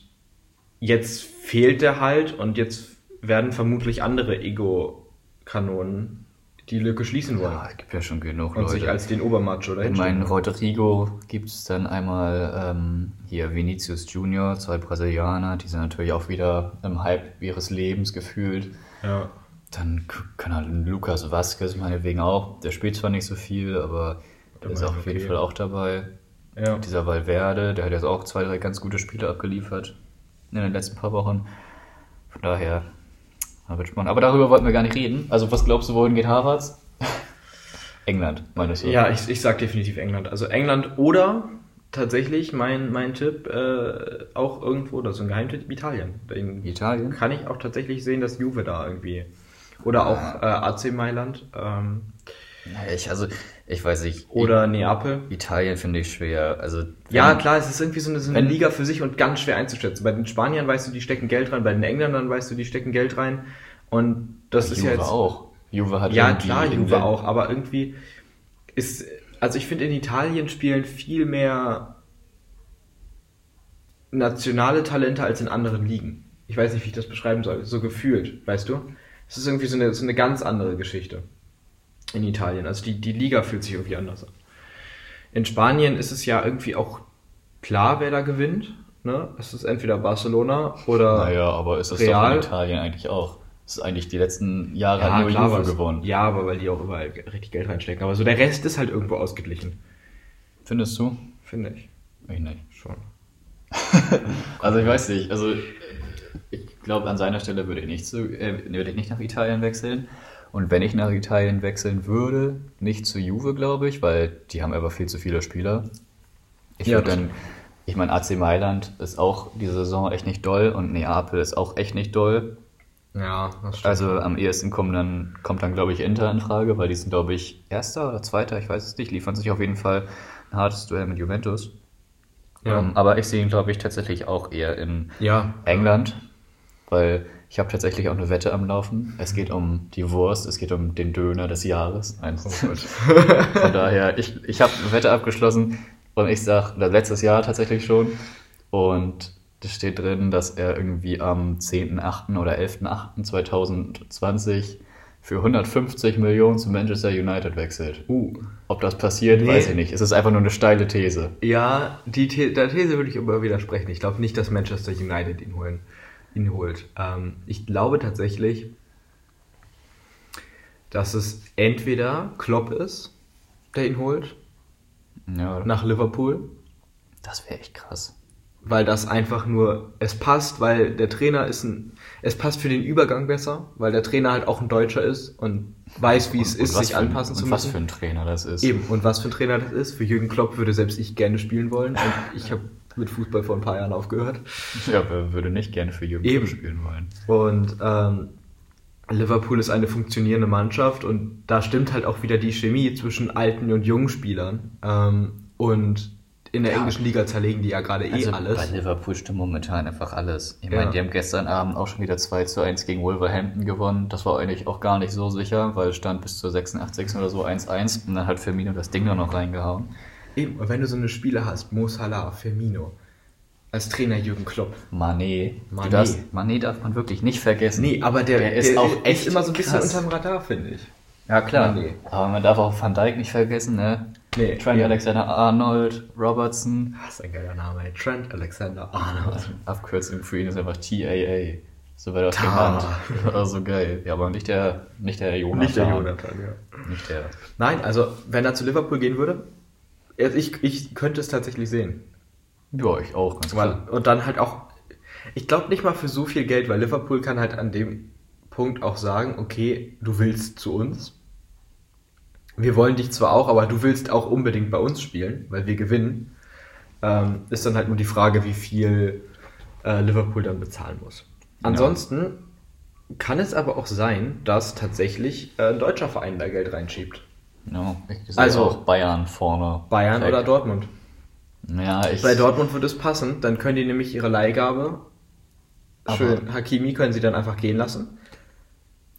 jetzt fehlt der halt und jetzt werden vermutlich andere Ego-Kanonen die Lücke schließen wollen. Ja, es gibt ja schon genug und Leute. sich als den In dahin meinen stellen. Rodrigo gibt es dann einmal ähm, hier Vinicius Junior, zwei Brasilianer, die sind natürlich auch wieder im Hype ihres Lebens gefühlt. Ja. Dann kann halt ein Lukas Vasquez meinetwegen auch. Der spielt zwar nicht so viel, aber der ist auf jeden okay. Fall auch dabei. ja. Dieser Valverde, der hat jetzt auch zwei, drei ganz gute Spiele abgeliefert in den letzten paar Wochen. Von daher, da wird spannend. Aber darüber wollten wir gar nicht reden. Also was glaubst du, wohin geht Harvards? England, meinst du? Ja, ich, ich sag definitiv England. Also England oder tatsächlich mein, mein Tipp äh, auch irgendwo, das ist ein Geheimtipp, Italien. Den Italien? kann ich auch tatsächlich sehen, dass Juve da irgendwie. Oder auch äh, AC Mailand ähm, Ich, also, ich weiß nicht. oder Neapel. Italien finde ich schwer. Also, Ja, klar, es ist irgendwie so eine, so eine wenn- Liga für sich und ganz schwer einzuschätzen. Bei den Spaniern weißt du, die stecken Geld rein, bei den Engländern weißt du, die stecken Geld rein. Und das ist Juve ja jetzt. auch. Juve hat Ja, klar, Juve auch, aber irgendwie ist, also ich finde in Italien spielen viel mehr nationale Talente als in anderen Ligen. Ich weiß nicht, wie ich das beschreiben soll, so gefühlt, weißt du? Es ist irgendwie so eine, so eine ganz andere Geschichte in Italien. Also die, die Liga fühlt sich irgendwie anders an. In Spanien ist es ja irgendwie auch klar, wer da gewinnt. Ne? Es ist entweder Barcelona oder Naja, aber ist das doch Real. in Italien eigentlich auch. Das ist eigentlich die letzten Jahre hat nur klar Juve gewonnen. Ja, aber weil die auch überall richtig Geld reinstecken. Aber so der Rest ist halt irgendwo ausgeglichen, Findest du? finde ich. Ich nicht. Schon. Also ich weiß nicht. Also ich glaube, an seiner Stelle würde ich nicht zu, äh, würde ich nicht nach Italien wechseln. Und wenn ich nach Italien wechseln würde, nicht zu Juve, glaube ich, weil die haben einfach viel zu viele Spieler. Ich Ja, würde dann, ich meine, AC Mailand ist auch diese Saison echt nicht doll und Neapel ist auch echt nicht doll. Ja, das stimmt. Also am ehesten kommen dann, kommt dann, glaube ich, Inter in Frage, weil die sind, glaube ich, Erster oder Zweiter, ich weiß es nicht, liefern sich auf jeden Fall ein hartes Duell mit Juventus. Ja. Ähm, aber ich sehe ihn, glaube ich, tatsächlich auch eher in ja, England, weil ich habe tatsächlich auch eine Wette am Laufen. Es geht um die Wurst, es geht um den Döner des Jahres. Eins. Von daher, ich, ich habe eine Wette abgeschlossen und ich sage, letztes Jahr tatsächlich schon. Und da steht drin, dass er irgendwie am 10.8. oder 11.8.2020 für 150 Millionen zu Manchester United wechselt. Uh. Ob das passiert, Nee. weiß ich nicht. Es ist einfach nur eine steile These. Ja, die The der These würde ich aber widersprechen. Ich glaube nicht, dass Manchester United ihn, holen, ihn holt. Ähm, ich glaube tatsächlich, dass es entweder Klopp ist, der ihn holt, Ja, nach Liverpool, das wäre echt krass. weil das einfach nur, es passt, weil der Trainer ist ein, es passt für den Übergang besser, weil der Trainer halt auch ein Deutscher ist und weiß, wie es Und- und ist, sich für ein- anpassen und zu was müssen. für ein Trainer das ist. Eben, und was für ein Trainer das ist. Für Jürgen Klopp würde selbst ich gerne spielen wollen. Und ich habe mit Fußball vor ein paar Jahren aufgehört. Ja, wer würde nicht gerne für Jürgen Eben. Spielen wollen? Und ähm, Liverpool ist eine funktionierende Mannschaft und da stimmt halt auch wieder die Chemie zwischen alten und jungen Spielern. Ähm, und in der Ja. englischen Liga zerlegen die ja gerade eh Also alles. bei Liverpool stimmt momentan einfach alles. Ich Ja. meine, die haben gestern Abend auch schon wieder 2 zu 1 gegen Wolverhampton gewonnen. Das war eigentlich auch gar nicht so sicher, weil es stand bis zur 86. oder so 1-1 und dann hat Firmino das Ding da noch reingehauen. Eben, wenn du so eine Spieler hast, Mo Salah, Firmino, als Trainer Jürgen Klopp. Mané. Mané. Darfst, Mané darf man wirklich nicht vergessen. Nee, aber der, Der ist auch echt immer so ein bisschen krass. unterm Radar, finde ich. Ja, klar. Mané. Aber man darf auch Van Dijk nicht vergessen, ne? Nee, Trent ja. Alexander-Arnold, Robertson. Das ist ein geiler Name, ey. Trent Alexander Arnold. Abkürzung für ihn ist einfach TAA. So wird Ta. genannt. Also geil. Ja, aber nicht der, nicht der Jonathan. Nicht der Jonathan, ja. Nicht der. Nein, also wenn er zu Liverpool gehen würde, also ich, ich könnte es tatsächlich sehen. Ja, ich auch, ganz klar. und dann halt auch, Ich glaube nicht mal für so viel Geld, weil Liverpool kann halt an dem Punkt auch sagen, okay, du willst zu uns. Wir wollen dich zwar auch, aber du willst auch unbedingt bei uns spielen, weil wir gewinnen. Ähm, ist dann halt nur die Frage, wie viel äh, Liverpool dann bezahlen muss. Ansonsten kann es aber auch sein, dass tatsächlich äh, ein deutscher Verein da Geld reinschiebt. Ja, Also- auch Bayern vorne. Bayern Weg. oder Dortmund. Ja, ich. Bei Dortmund würde es passen, dann können die nämlich ihre Leihgabe, schön Hakimi, können sie dann einfach gehen lassen.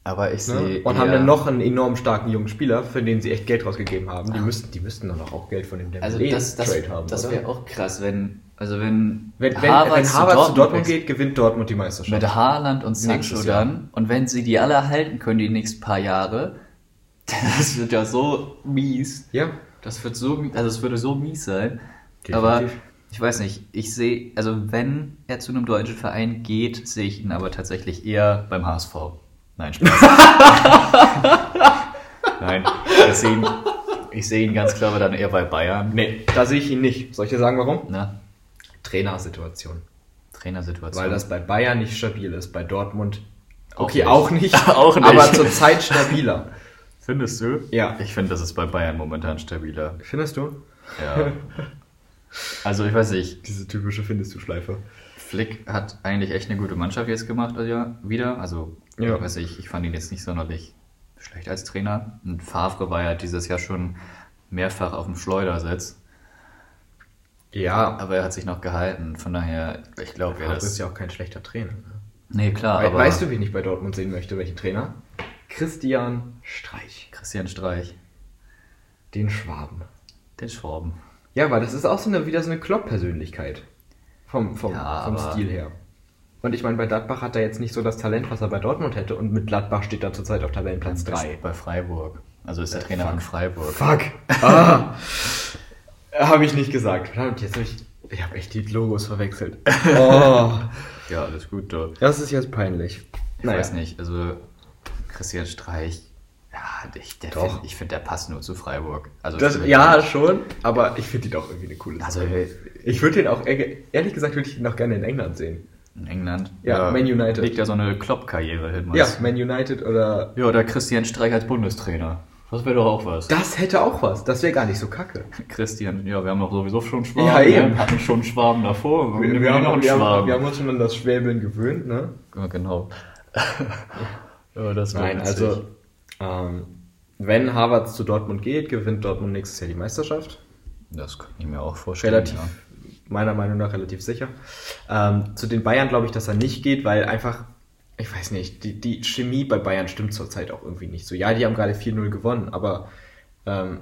aber ich Ne? sehe. Und haben dann noch einen enorm starken jungen Spieler, für den sie echt Geld rausgegeben haben. Die müssten, die müssten dann auch Geld von dem Also Dembélé das, das, Trade haben. das wäre auch krass, wenn. Also wenn. wenn, wenn, Harvard zu Dortmund, wechselt, geht, gewinnt Dortmund die Meisterschaft. Mit Haaland und Sancho dann. Und wenn sie die alle halten können, die nächsten paar Jahre, das wird ja so mies. Ja. Das wird so, mies- also es würde so mies sein. Definitiv. Aber ich weiß nicht, ich sehe, also wenn er zu einem deutschen Verein geht, sehe ich ihn aber tatsächlich eher beim HSV. Nein, Spaß. Nein, ich sehe ihn, ich sehe ihn ganz klar aber dann eher bei Bayern. Nee, da sehe ich ihn nicht. Soll ich dir sagen, warum? Ne? Trainersituation. Trainersituation. Weil das bei Bayern nicht stabil ist, bei Dortmund okay, nicht. auch nicht, Auch nicht. aber zurzeit stabiler. Findest du? Ja. Ich finde, das ist bei Bayern momentan stabiler. Findest du? Ja. Also ich weiß nicht, Diese typische findest du Schleife. Flick hat eigentlich echt eine gute Mannschaft jetzt gemacht also ja, wieder. Also Ja. ich weiß nicht, ich fand ihn jetzt nicht sonderlich schlecht als Trainer. Und Favre war ja dieses Jahr schon mehrfach auf dem Schleudersitz. Ja, Aber er hat sich noch gehalten. Von daher, ich glaube, er ist ja auch kein schlechter Trainer. Ne? Nee, klar, We- aber... weißt du, wen ich bei Dortmund sehen möchte, welchen Trainer? Christian Streich. Christian Streich, Den Schwaben. den Schwaben. Ja, weil das ist auch so eine, wieder so eine Klopp-Persönlichkeit. Vom, vom, Ja, vom Stil her. Und ich meine, bei Gladbach hat er jetzt nicht so das Talent, was er bei Dortmund hätte. Und mit Gladbach steht er zurzeit auf Tabellenplatz 3. Bei Freiburg. Also ist der Äh, Trainer fuck. von Freiburg. Fuck. Ah. habe ich nicht gesagt. Verdammt, jetzt habe ich. Ich habe echt die Logos verwechselt. Oh. Ja, alles gut, du. Das ist jetzt peinlich. Ich weiß nicht, also Christian Streich, ja, ich, der Doch. find, ich finde, der passt nur zu Freiburg. Also Das, ja, schon, aber ich finde die doch irgendwie eine coole Also Sache. Ich würde den auch, ehrlich gesagt, würde ich ihn auch gerne in England sehen. in England. Ja, Man United. Legt ja so eine Klopp-Karriere hin. Ja, meinst du? Man United oder. ja, oder Christian Streich als Bundestrainer. Das wäre doch auch was. Das hätte auch was. Das wäre gar nicht so kacke. Christian, ja, wir haben doch sowieso schon Schwaben. Ja, eben. Wir hatten schon Schwaben davor. Wir, wir, haben, noch einen wir, haben, Schwaben. wir haben uns schon an das Schwäbeln gewöhnt, ne? Ja, genau. ja, das Nein, witzig. also, ähm, wenn Harvard zu Dortmund geht, gewinnt Dortmund nächstes Jahr die Meisterschaft. Das kann ich mir auch vorstellen. Relativ, Ja. meiner Meinung nach relativ sicher. Ähm, zu den Bayern glaube ich, dass er nicht geht, weil einfach, ich weiß nicht, die, die Chemie bei Bayern stimmt zurzeit auch irgendwie nicht so. Ja, die haben gerade 4-0 gewonnen, aber ähm,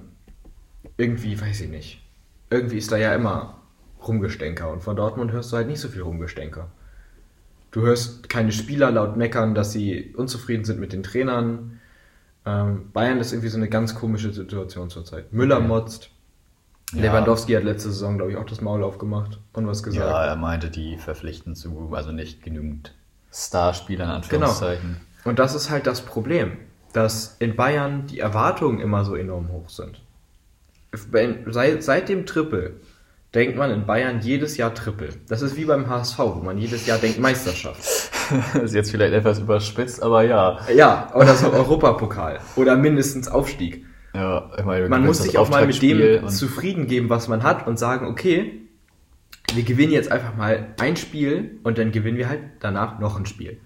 irgendwie, weiß ich nicht. Irgendwie ist da ja immer Rumgestänker und von Dortmund hörst du halt nicht so viel Rumgestänker. Du hörst keine Spieler laut meckern, dass sie unzufrieden sind mit den Trainern. Ähm, Bayern ist irgendwie so eine ganz komische Situation zurzeit. Müller Okay. motzt. Ja. Lewandowski hat letzte Saison, glaube ich, auch das Maul aufgemacht und was gesagt. ja, er meinte, die verpflichten zu, also nicht genügend Starspieler in Genau. Anführungszeichen. Und das ist halt das Problem, dass in Bayern die Erwartungen immer so enorm hoch sind. Seit, seit dem Triple denkt man in Bayern jedes Jahr Triple. Das ist wie beim HSV, wo man jedes Jahr denkt Meisterschaft. ist jetzt vielleicht etwas überspitzt, aber ja. Ja, oder so Europapokal oder mindestens Aufstieg. Ja, ich meine, Man muss das sich auch mal mit dem zufrieden geben, was man hat und sagen, okay, wir gewinnen jetzt einfach mal ein Spiel und dann gewinnen wir halt danach noch ein Spiel.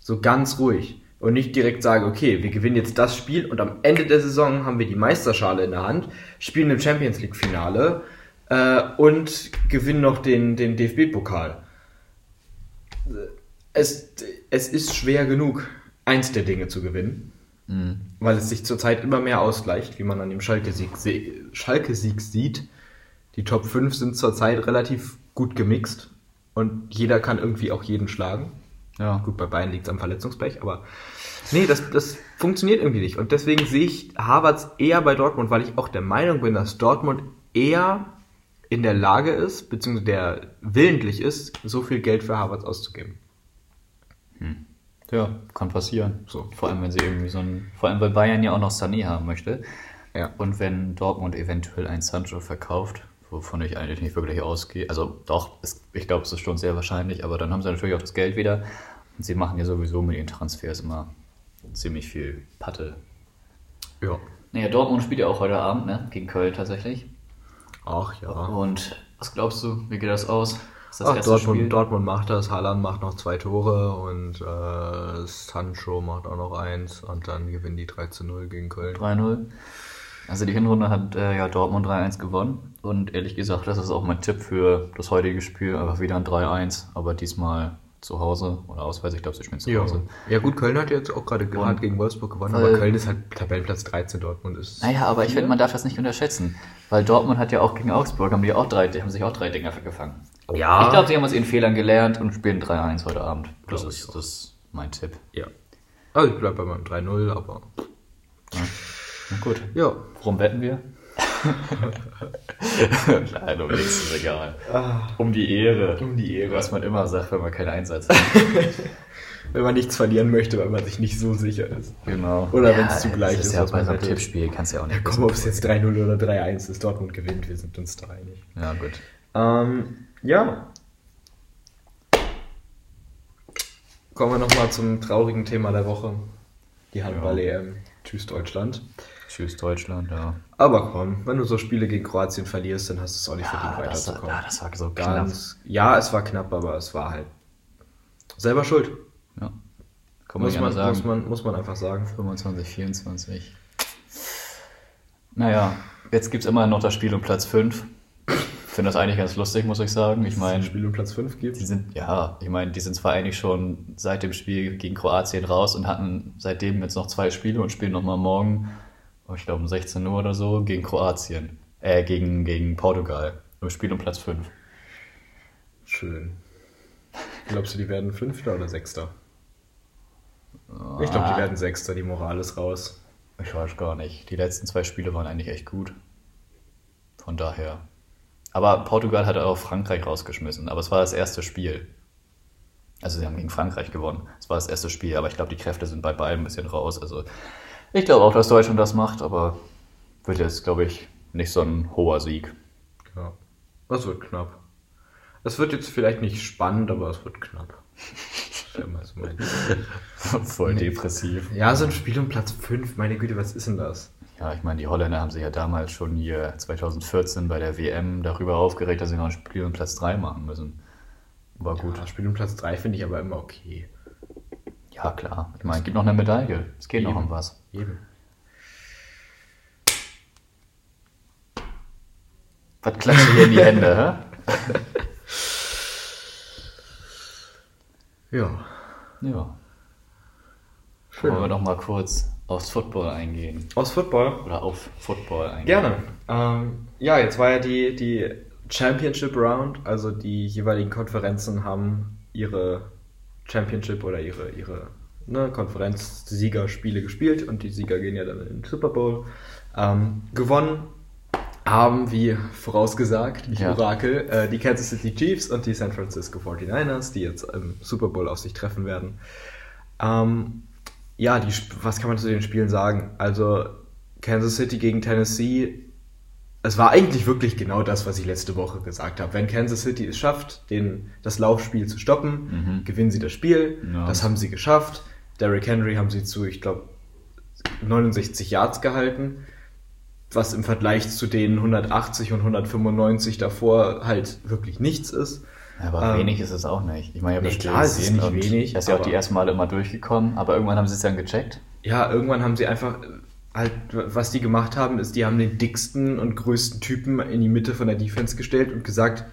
So ganz ruhig. Und nicht direkt sagen, okay, wir gewinnen jetzt das Spiel und am Ende der Saison haben wir die Meisterschale in der Hand, spielen im Champions League Finale äh, und gewinnen noch den, den DFB-Pokal. Es, es ist schwer genug, eins der Dinge zu gewinnen Mhm. weil es sich zurzeit immer mehr ausgleicht, wie man an dem Schalke-Sieg se- Schalke-Sieg sieht. Die Top 5 sind zurzeit relativ gut gemixt und jeder kann irgendwie auch jeden schlagen. Ja. Gut, bei Bayern liegt es am Verletzungspech, aber nee, das, das funktioniert irgendwie nicht. Und deswegen sehe ich Havertz eher bei Dortmund, weil ich auch der Meinung bin, dass Dortmund eher in der Lage ist, beziehungsweise der willentlich ist, so viel Geld für Havertz auszugeben. Ja, kann passieren. So. Vor allem, wenn sie irgendwie so ein, vor allem, weil Bayern ja auch noch Sané haben möchte. Ja. Und wenn Dortmund eventuell einen Sancho verkauft, wovon ich eigentlich nicht wirklich ausgehe. Also doch, es, ich glaube, es ist schon sehr wahrscheinlich, aber dann haben sie natürlich auch das Geld wieder. Und sie machen ja sowieso mit ihren Transfers immer ziemlich viel Patte. Ja. Naja, Dortmund spielt ja auch heute Abend, ne? Gegen Köln tatsächlich. Ach ja. Und was glaubst du, wie geht das aus? Das Ach, Dortmund? Dortmund macht das, Haaland macht noch zwei Tore und äh, Sancho macht auch noch eins und dann gewinnen die 3 zu 0 gegen Köln. 3-0. Also die Hinrunde hat äh, ja Dortmund 3-1 gewonnen. Und ehrlich gesagt, das ist auch mein Tipp für das heutige Spiel. Einfach wieder ein 3-1, aber diesmal zu Hause oder auswärts. Ich glaube, sie spielen zu Ja. Hause. ja gut, Köln hat jetzt auch gerade gerade gegen Wolfsburg gewonnen, Weil- aber Köln ist halt Tabellenplatz 13, Dortmund ist... Naja, aber ich finde, man darf das nicht unterschätzen. Weil Dortmund hat ja auch gegen Augsburg, haben die auch drei, die haben sich auch drei Dinger gefangen. Ja. Ich glaube, sie haben aus ihren Fehlern gelernt und spielen 3-1 heute Abend. Das Glaub ist, das ist mein Tipp. Ja. Also ich bleib bei meinem 3-0, aber... Ja. Na gut. Ja. Worum wetten wir? Nein, um nichts ist egal. Um die Ehre. Um die Ehre. Was man immer sagt, wenn man keinen Einsatz hat. Wenn man nichts verlieren möchte, weil man sich nicht so sicher ist. Genau. Oder wenn's zu gleich das ist, ist. ja bei so einem. Tippspiel kannst du ja auch nicht Ja, komm, ob es jetzt 3-0 oder 3-1 ist, Dortmund gewinnt, wir sind uns da einig. Ja, gut. Ähm, ja. Kommen wir nochmal zum traurigen Thema der Woche. Die Handball-EM. Tschüss Deutschland. Tschüss, Deutschland, ja. Aber komm, wenn du so Spiele gegen Kroatien verlierst, dann hast du es auch nicht verdient, Ja, das, weiterzukommen. ja, das war so knapp. Ganz, ja, es war knapp, aber es war halt selber schuld. Ja. Kann man Muss man, anders muss, sagen. man, muss man einfach sagen. 25, 24. Naja, jetzt gibt es immer noch das Spiel um Platz 5. Ich finde das eigentlich ganz lustig, muss ich sagen. Ich meine, Spiel um Platz 5 gibt. Die sind, ja, ich meine, die sind zwar eigentlich schon seit dem Spiel gegen Kroatien raus und hatten seitdem jetzt noch zwei Spiele und spielen nochmal morgen, ich glaube um 16 Uhr oder so, gegen Kroatien. Äh, gegen, gegen Portugal. Im Spiel um Platz 5. Schön. Glaubst du, die werden Fünfter oder Sechster? Ich glaube, die werden Sechster, die Moral ist raus. Ich weiß gar nicht. Die letzten zwei Spiele waren eigentlich echt gut. Von daher. Aber Portugal hat auch Frankreich rausgeschmissen, aber es war das erste Spiel. Also sie haben gegen Frankreich gewonnen. Es war das erste Spiel, aber ich glaube, die Kräfte sind bei beiden ein bisschen raus. Also ich glaube auch, dass Deutschland das macht, aber wird jetzt, glaube ich, nicht so ein hoher Sieg. Ja. Das wird knapp. Es wird jetzt vielleicht nicht spannend, aber es wird knapp. So Voll depressiv. Ja, so ein Spiel um Platz 5, meine Güte, was ist denn das? Ja, ich meine, die Holländer haben sich ja damals schon hier 2014 bei der WM darüber aufgeregt, dass sie noch ein Spiel um Platz 3 machen müssen. War gut. Ja, Spiel um Platz 3 finde ich aber immer okay. Ja, klar. Ich meine, es gibt noch eine Medaille. Es geht noch um was. Eben. Was klatscht hier in die Hände, hä? Ja. Ja. Schön. Wollen wir noch mal kurz aufs Football eingehen. Aus Football? Oder auf Football eingehen. Gerne. Ähm, ja, jetzt war ja die, die Championship Round, also die jeweiligen Konferenzen haben ihre Championship oder ihre, ihre ne, Konferenz-Siegerspiele gespielt und die Sieger gehen ja dann in den Super Bowl. Ähm, gewonnen haben, wie vorausgesagt, ich Ja. Orakel, äh, die Kansas City Chiefs und die San Francisco 49ers, die jetzt im Super Bowl auf sich treffen werden. Ähm, ja, die, was kann man zu den Spielen sagen? Also Kansas City gegen Tennessee, es war eigentlich wirklich genau das, was ich letzte Woche gesagt habe. Wenn Kansas City es schafft, den, das Laufspiel zu stoppen, Mhm. gewinnen sie das Spiel. Ja. Das haben sie geschafft. Derrick Henry haben sie zu, ich glaube, 69 Yards gehalten, was im Vergleich zu den 180 und 195 davor halt wirklich nichts ist. Aber Ähm, wenig ist es auch nicht. Ich meine, ich habe nee, das klar, es ist nicht wenig, Er ist ja auch die ersten Male immer durchgekommen, aber irgendwann haben sie es dann gecheckt. Ja, irgendwann haben sie einfach äh, halt, was die gemacht haben, ist, die haben den dicksten und größten Typen in die Mitte von der Defense gestellt und gesagt,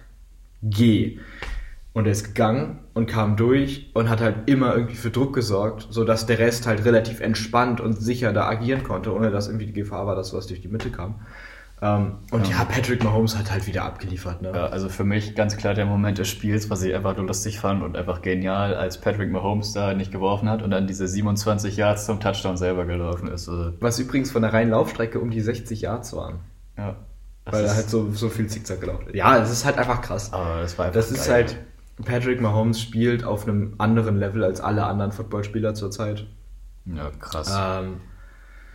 geh. Und er ist gegangen und kam durch und hat halt immer irgendwie für Druck gesorgt, sodass der Rest halt relativ entspannt und sicher da agieren konnte, ohne dass irgendwie die Gefahr war, dass was durch die Mitte kam. Ähm, und ja. Patrick Mahomes hat halt wieder abgeliefert. Ne? Ja, also für mich ganz klar der Moment des Spiels, was ich einfach nur lustig fand und einfach genial, als Patrick Mahomes da nicht geworfen hat und dann diese 27 Yards zum Touchdown selber gelaufen ist. Also, Was übrigens von der reinen Laufstrecke um die 60 Yards waren. ja. Weil ist, er halt so, so viel Zickzack gelaufen ist. Ja, es ist halt einfach krass. aber das war einfach Das ist geil. halt, Patrick Mahomes spielt auf einem anderen Level als alle anderen Footballspieler zurzeit. Ja, krass. Ähm,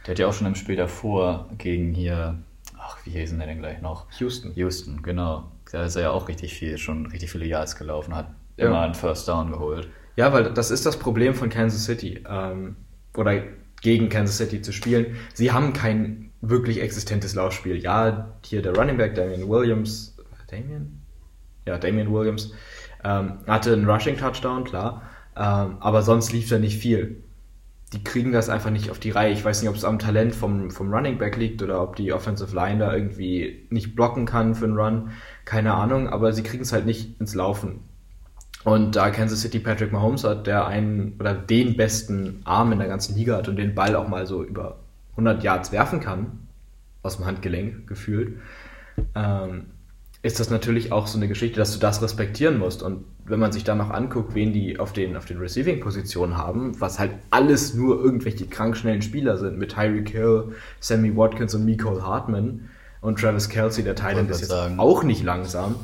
Der hat ja auch schon im Spiel davor gegen hier ach, wie hießen der denn gleich noch? Houston. Houston, genau. Da ist er ja auch richtig viel, schon richtig viele Yards gelaufen, hat immer Ja. einen First Down geholt. Ja, weil das ist das Problem von Kansas City. Ähm, oder gegen Kansas City zu spielen. Sie haben kein wirklich existentes Laufspiel. Ja, hier der Running Back, Damian Williams. Damian? Ja, Damian Williams. Ähm, hatte einen Rushing Touchdown, klar. Ähm, aber sonst lief da nicht viel. Die kriegen das einfach nicht auf die Reihe. Ich weiß nicht, ob es am Talent vom, vom Running Back liegt oder ob die Offensive Line da irgendwie nicht blocken kann für einen Run. Keine Ahnung, aber sie kriegen es halt nicht ins Laufen. Und da Kansas City Patrick Mahomes hat, der einen oder den besten Arm in der ganzen Liga hat und den Ball auch mal so über 100 Yards werfen kann, aus dem Handgelenk gefühlt, ähm, ist das natürlich auch so eine Geschichte, dass du das respektieren musst. Und wenn man sich dann noch anguckt, wen die auf den, auf den Receiving-Positionen haben, was halt alles nur irgendwelche krankschnellen Spieler sind, mit Tyreek Hill, Sammy Watkins und Mecole Hartman und Travis Kelsey, der Thailand ist jetzt sagen. auch nicht langsam.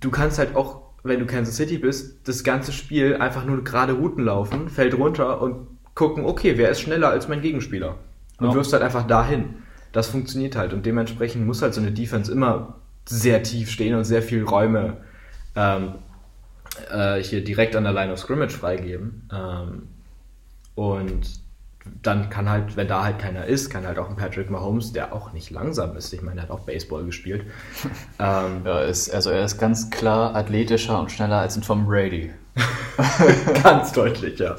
Du kannst halt auch, wenn du Kansas City bist, das ganze Spiel einfach nur gerade Routen laufen, fällt runter und gucken, okay, wer ist schneller als mein Gegenspieler? Und Ja. wirfst halt einfach dahin. Das funktioniert halt. Und dementsprechend muss halt so eine Defense immer sehr tief stehen und sehr viel Räume ähm, äh, hier direkt an der Line of Scrimmage freigeben. Ähm, und dann kann halt, wenn da halt keiner ist, kann halt auch ein Patrick Mahomes, der auch nicht langsam ist, ich meine, er hat auch Baseball gespielt, ähm, Ja, ist, also er ist ganz klar athletischer und schneller als ein Tom Brady. Ganz deutlich, ja.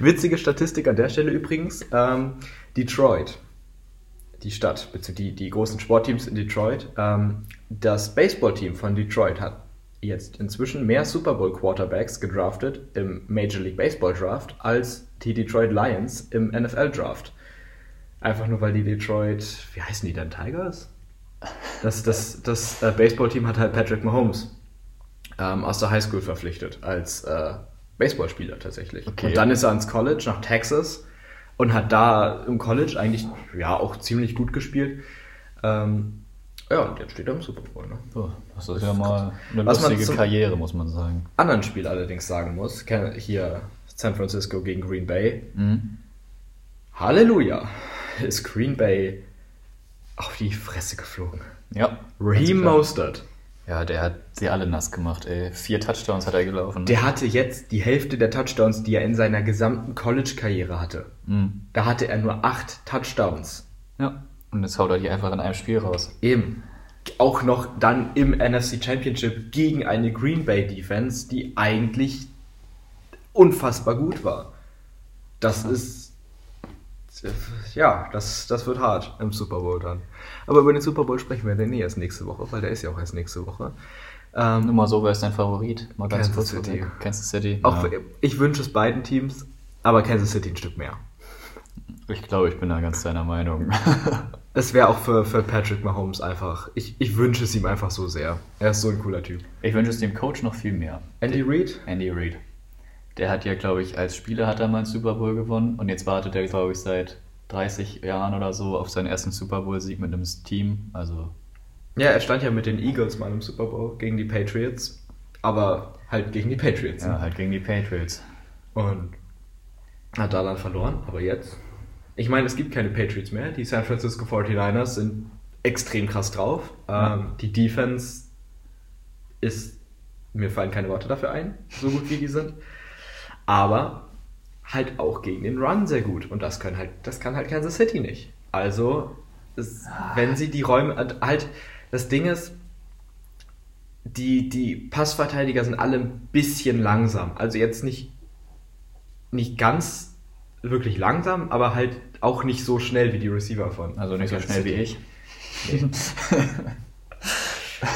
Witzige Statistik an der Stelle übrigens. Ähm, Detroit, die Stadt, beziehungsweise die, die großen Sportteams in Detroit. Ähm, das Baseballteam von Detroit hat jetzt inzwischen mehr Super Bowl Quarterbacks gedraftet im Major League Baseball Draft als die Detroit Lions im NFL Draft. Einfach nur weil die Detroit, wie heißen die denn, Tigers? Das, das, das äh, Baseballteam hat halt Patrick Mahomes ähm, aus der Highschool verpflichtet als äh, Baseballspieler tatsächlich. Okay. Und dann ist er ans College nach Texas und hat da im College eigentlich ja auch ziemlich gut gespielt. Ähm, ja, und jetzt steht er im Super Bowl. Ne? So, das ist ja mal eine Was lustige Karriere, muss man sagen. Anderen Spiel allerdings sagen muss, hier San Francisco gegen Green Bay. Mhm. Halleluja, ist Green Bay auf die Fresse geflogen. Ja. Raheem. Mostert. Ja, der hat sie alle nass gemacht, ey. Vier Touchdowns hat er gelaufen. Der hatte jetzt die Hälfte der Touchdowns, die er in seiner gesamten College-Karriere hatte. Mhm. Da hatte er nur acht Touchdowns. Ja. Und jetzt haut er die einfach in einem Spiel raus. Eben. Auch noch dann im NFC Championship gegen eine Green Bay Defense, die eigentlich unfassbar gut war. Das ist. Ja, das, das wird hart im Super Bowl dann. Aber über den Super Bowl sprechen wir dann eh erst nächste Woche, weil der ist ja auch erst nächste Woche. Ähm, Nur mal so, wer ist dein Favorit? Mal ganz Kansas kurz City. Kansas City. auch, ja. Ich wünsche es beiden Teams, aber Kansas City ein Stück mehr. Ich glaube, ich bin da ganz deiner Meinung. Es wäre auch für, für Patrick Mahomes einfach. Ich, ich wünsche es ihm einfach so sehr. Er ist so ein cooler Typ. Ich wünsche es dem Coach noch viel mehr. Andy Reid? Andy Reid. Der hat ja, glaube ich, als Spieler hat er mal einen Super Bowl gewonnen und jetzt wartet er, glaube ich, seit 30 Jahren oder so auf seinen ersten Super Bowl-Sieg mit einem Team. Also, Ja, er stand ja mit den Eagles mal im Super Bowl gegen die Patriots, aber halt gegen die Patriots. ja, halt gegen die Patriots. Und hat da dann verloren, aber jetzt. Ich meine, es gibt keine Patriots mehr. Die San Francisco 49ers sind extrem krass drauf. Ja. Ähm, die Defense ist, mir fallen keine Worte dafür ein, so gut wie die sind. Aber halt auch gegen den Run sehr gut. Und das können halt, das kann halt Kansas City nicht. Also, es, wenn sie die Räume, halt, das Ding ist, die, die Passverteidiger sind alle ein bisschen langsam. Also jetzt nicht, nicht ganz wirklich langsam, aber halt auch nicht so schnell wie die Receiver von. Also nicht so schnell wie City. ich.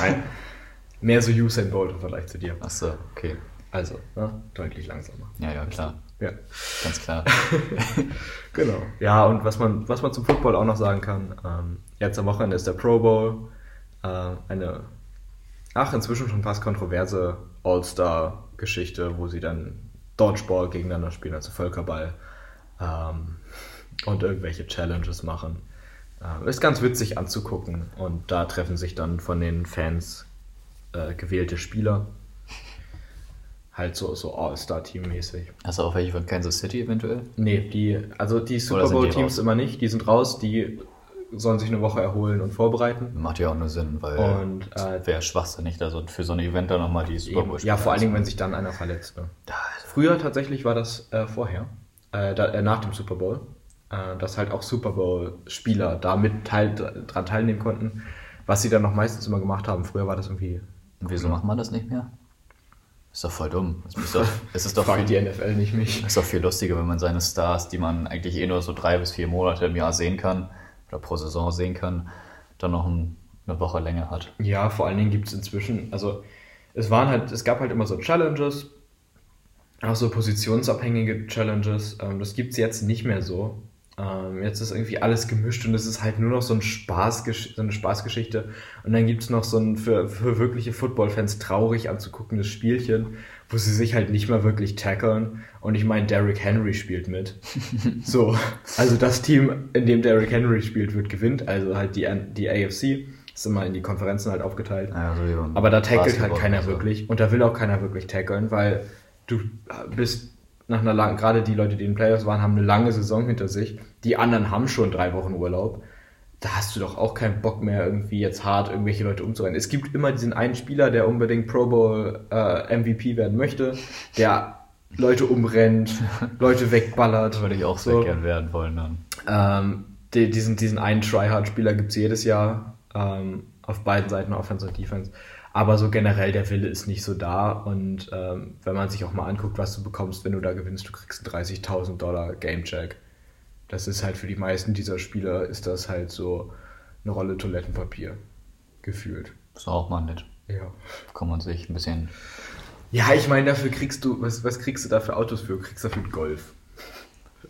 Nein. Mehr so Usain Bolt im Vergleich zu dir. Achso, okay. Also, ne, deutlich langsamer. Ja, ja, klar. Ja. Ganz klar. Genau. Ja, und was man, was man zum Football auch noch sagen kann, ähm, jetzt am Wochenende ist der Pro Bowl, äh, eine, ach, inzwischen schon fast kontroverse All-Star-Geschichte, wo sie dann Dodgeball gegeneinander spielen, also Völkerball, ähm, und irgendwelche Challenges machen. Ähm, ist ganz witzig anzugucken und da treffen sich dann von den Fans äh, gewählte Spieler. Halt so, so All-Star-Team-mäßig. Hast du auch welche von Kansas City eventuell? Nee, die, also die Super Bowl-Teams immer nicht, die sind raus, die sollen sich eine Woche erholen und vorbereiten. Macht ja auch nur Sinn, weil Und äh, wäre schwachsinnig, da so für so ein Event dann nochmal die Super Bowl. Ja, vor allen Dingen, wenn sich dann einer verletzt. Ne? Früher tatsächlich war das äh, vorher, äh, da, äh, nach dem Super Bowl, äh, dass halt auch Super Bowl-Spieler da mit teil, dran teilnehmen konnten, was sie dann noch meistens immer gemacht haben. Früher war das irgendwie. Wieso macht man das nicht mehr? Ist doch voll dumm. Es ist doch, es ist doch viel, die NFL nicht mich. ist doch viel lustiger, wenn man seine Stars, die man eigentlich eh nur so drei bis vier Monate im Jahr sehen kann oder pro Saison sehen kann, dann noch ein, eine Woche länger hat. Ja, vor allen Dingen gibt es inzwischen, also es waren halt, es gab halt immer so Challenges, auch so positionsabhängige Challenges. Ähm, das gibt es jetzt nicht mehr so. Ähm, jetzt ist irgendwie alles gemischt und es ist halt nur noch so, ein Spaß, so eine Spaßgeschichte. Und dann gibt es noch so ein für, für wirkliche Football-Fans traurig anzuguckendes Spielchen, wo sie sich halt nicht mal wirklich tackeln. Und ich meine, Derrick Henry spielt mit. so, also das Team, in dem Derrick Henry spielt, wird gewinnt. Also halt die, die AFC ist immer in die Konferenzen halt aufgeteilt. Ja, so wie beim Aber da tackelt halt keiner so. wirklich. Und da will auch keiner wirklich tackeln, weil du bist nach einer langen, gerade die Leute, die in den Playoffs waren, haben eine lange Saison hinter sich. Die anderen haben schon drei Wochen Urlaub. Da hast du doch auch keinen Bock mehr, irgendwie jetzt hart irgendwelche Leute umzurennen. Es gibt immer diesen einen Spieler, der unbedingt Pro Bowl äh, MVP werden möchte, der Leute umrennt, Leute wegballert. Würde ich auch sehr So. gern werden wollen dann. Ähm, die, diesen, diesen einen Tryhard-Spieler gibt es jedes Jahr ähm, auf beiden Seiten, Offense und Defense. Aber so generell, der Wille ist nicht so da. Und ähm, wenn man sich auch mal anguckt, was du bekommst, wenn du da gewinnst, du kriegst einen 30.000 Dollar Gamecheck. Das ist halt für die meisten dieser Spieler, ist das halt so eine Rolle Toilettenpapier. Gefühlt. Ist auch mal nett. Ja. Kann man sich ein bisschen. Ja, ich meine, dafür kriegst du, was, was kriegst du da für Autos für? Du kriegst dafür einen Golf.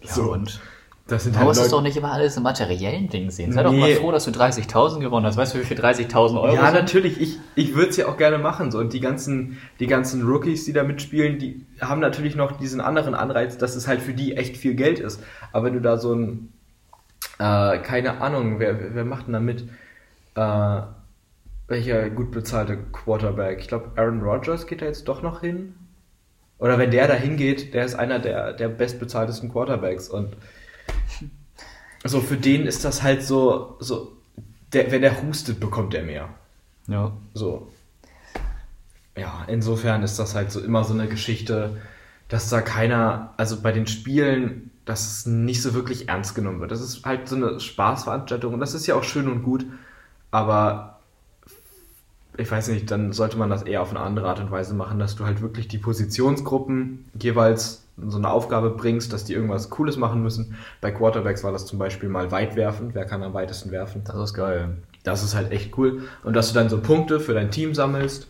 Ja, So. und? Das sind Man muss es Leute- doch nicht immer alles im materiellen Ding sehen. Sei doch Nee. mal froh, dass du 30.000 gewonnen hast. Weißt du, wie viel 30.000 Euro Ja, sind? natürlich. Ich, ich würde es ja auch gerne machen. So. Und die ganzen, die ganzen Rookies, die da mitspielen, die haben natürlich noch diesen anderen Anreiz, dass es halt für die echt viel Geld ist. Aber wenn du da so ein, äh, keine Ahnung, wer, wer- wer macht denn da mit? Äh, welcher gut bezahlte Quarterback? Ich glaube, Aaron Rodgers geht da jetzt doch noch hin. Oder wenn der da hingeht, der ist einer der, der bestbezahltesten Quarterbacks. Und so für den ist das halt so, so der, wenn der hustet, bekommt er mehr. Ja. So. Ja, insofern ist das halt so immer so eine Geschichte, dass da keiner, also bei den Spielen, dass es nicht so wirklich ernst genommen wird. Das ist halt so eine Spaßveranstaltung und das ist ja auch schön und gut, aber ich weiß nicht, dann sollte man das eher auf eine andere Art und Weise machen, dass du halt wirklich die Positionsgruppen jeweils so eine Aufgabe bringst, dass die irgendwas Cooles machen müssen. Bei Quarterbacks war das zum Beispiel mal weit werfen. Wer kann am weitesten werfen? Das ist geil. Das ist halt echt cool. Und dass du dann so Punkte für dein Team sammelst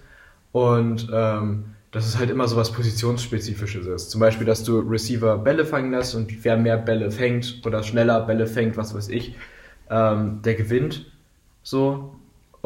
und ähm, dass es halt immer so was Positionsspezifisches ist. Zum Beispiel, dass du Receiver Bälle fangen lässt und wer mehr Bälle fängt oder schneller Bälle fängt, was weiß ich, ähm, der gewinnt. So.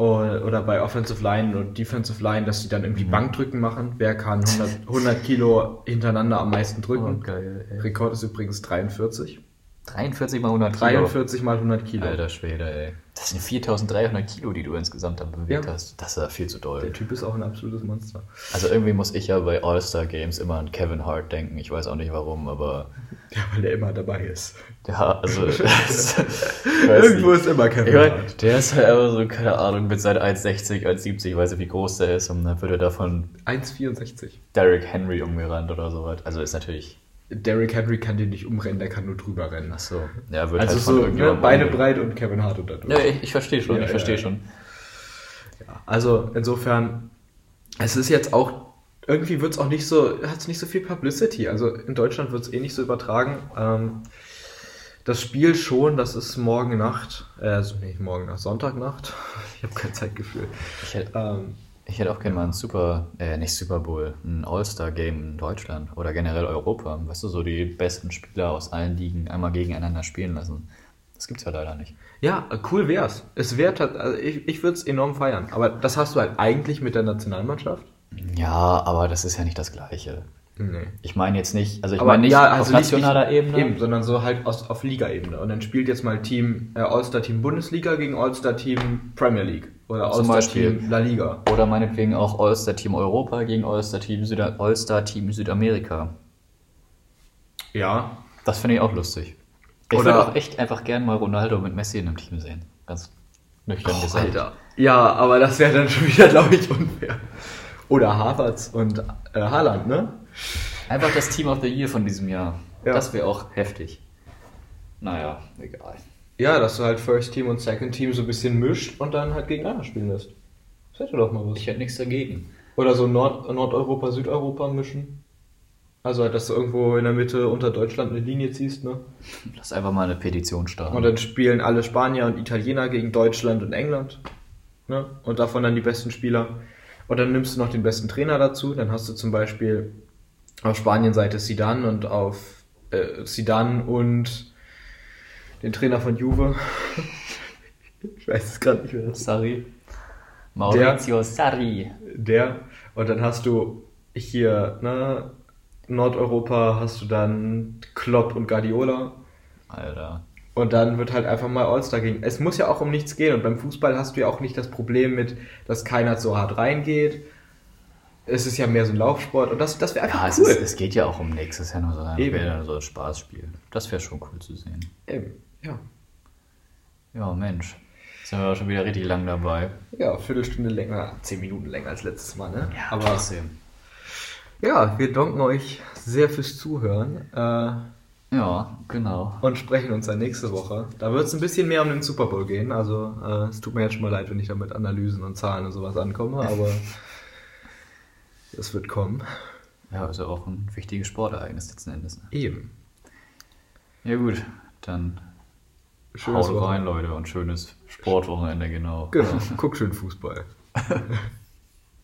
Oder oder bei Offensive Line und Defensive Line, dass die dann irgendwie Bankdrücken machen. Wer kann 100, 100 Kilo hintereinander am meisten drücken? Oh, geil. Rekord ist übrigens 43. 43 mal 100 Kilo. 43 mal 100 Kilo. Alter Schwede, ey. Das sind 4300 Kilo, die du insgesamt dann bewegt Ja. hast. Das ist ja viel zu doll. Der Typ ist auch ein absolutes Monster. Also irgendwie muss ich ja bei All-Star Games immer an Kevin Hart denken. Ich weiß auch nicht warum, aber Ja, weil der immer dabei ist. ja, also ich Irgendwo nicht. ist immer Ich Kevin mein, Hart. der ist halt einfach so, keine Ahnung, mit seinen 1,60, 1,70, ich weiß nicht, wie groß der ist, und dann wird er da von 1,64. Derrick Henry umgerannt oder sowas. Also ist natürlich, Derrick Henry kann den nicht umrennen, der kann nur drüber rennen. ach so, ja, wird Also halt so, ne, Beine breit und Kevin Hart unter Ja, ich, ich verstehe schon, Ja, ich ja, verstehe ja. schon. Also insofern, es ist jetzt auch, irgendwie wird es auch nicht so, hat es nicht so viel Publicity. Also in Deutschland wird es eh nicht so übertragen. Ähm, das Spiel schon, das ist morgen Nacht, äh, also nicht morgen Nacht, Sonntagnacht. Ich habe kein Zeitgefühl. Ich hätte, Ähm, ich hätte auch gerne mal ein Super, äh, nicht Super Bowl, ein All-Star-Game in Deutschland oder generell Europa. Weißt du, so die besten Spieler aus allen Ligen einmal gegeneinander spielen lassen. Das gibt's ja leider nicht. Ja, cool wär's. Es wäre tat- also ich, ich würde es enorm feiern. Aber das hast du halt eigentlich mit der Nationalmannschaft. Ja, aber das ist ja nicht das Gleiche. Nee. Ich meine jetzt nicht, also ich meine nicht ja, auf also nicht- nationaler nicht, Ebene. Eben, sondern so halt aus, auf Liga-Ebene. Und dann spielt jetzt mal Team äh, All-Star-Team Bundesliga gegen All-Star-Team Premier League. Oder Zum All-Star-Team La Liga. Oder meinetwegen auch All-Star-Team Europa gegen All-Star-Team Süda All-Star-Team Südamerika. Ja. Das finde ich auch lustig. Ich würde auch echt einfach gern mal Ronaldo mit Messi in einem Team sehen. Ganz nüchtern oh, gesagt. Alter. Ja, aber das wäre dann schon wieder, glaube ich, unfair. Oder Harvards und äh, Haaland, ne? Einfach das Team of the Year von diesem Jahr. Ja. Das wäre auch heftig. Naja, egal. Ja, dass du halt First Team und Second Team so ein bisschen mischt und dann halt gegeneinander spielen lässt. Das hätte doch mal was. Ich hätte nichts dagegen. Oder so Nord Nordeuropa, Südeuropa mischen. Also halt, dass du irgendwo in der Mitte unter Deutschland eine Linie ziehst, ne? Lass einfach mal eine Petition starten. Und dann spielen alle Spanier und Italiener gegen Deutschland und England. Ne? Und davon dann die besten Spieler. Und dann nimmst du noch den besten Trainer dazu. Dann hast du zum Beispiel auf Spanien-Seite Sidan und auf äh, Sidan und den Trainer von Juve. ich weiß es gerade nicht mehr. Sorry. Maurizio der, Sarri. Der. Und dann hast du hier, ne, Nordeuropa hast du dann Klopp und Guardiola. Alter. Und dann wird halt einfach mal All-Star gehen. Es muss ja auch um nichts gehen. Und beim Fußball hast du ja auch nicht das Problem mit, dass keiner so hart reingeht. Es ist ja mehr so ein Laufsport. Und das, das wäre einfach ja, cool. Ja, es, es, geht ja auch um nichts. Es ist ja nur so ein, so ein Spaßspiel. Das wäre schon cool zu sehen. Eben, ja. Ja, Mensch. Sind wir schon wieder richtig lang dabei. Ja, Viertelstunde länger, zehn Minuten länger als letztes Mal, ne? Ja, aber trotzdem. Ja, wir danken euch sehr fürs Zuhören. Äh, ja, genau. Und sprechen uns dann nächste Woche. Da wird es ein bisschen mehr um den Super Bowl gehen. Also äh, es tut mir jetzt schon mal leid, wenn ich da mit Analysen und Zahlen und sowas ankomme, aber es wird kommen. Ja, ist ja auch ein wichtiges Sportereignis letzten Endes. Ne? Eben. Ja gut, dann schönes haut rein, Leute, und schönes Sportwochenende, genau. Genau, guck schön Fußball.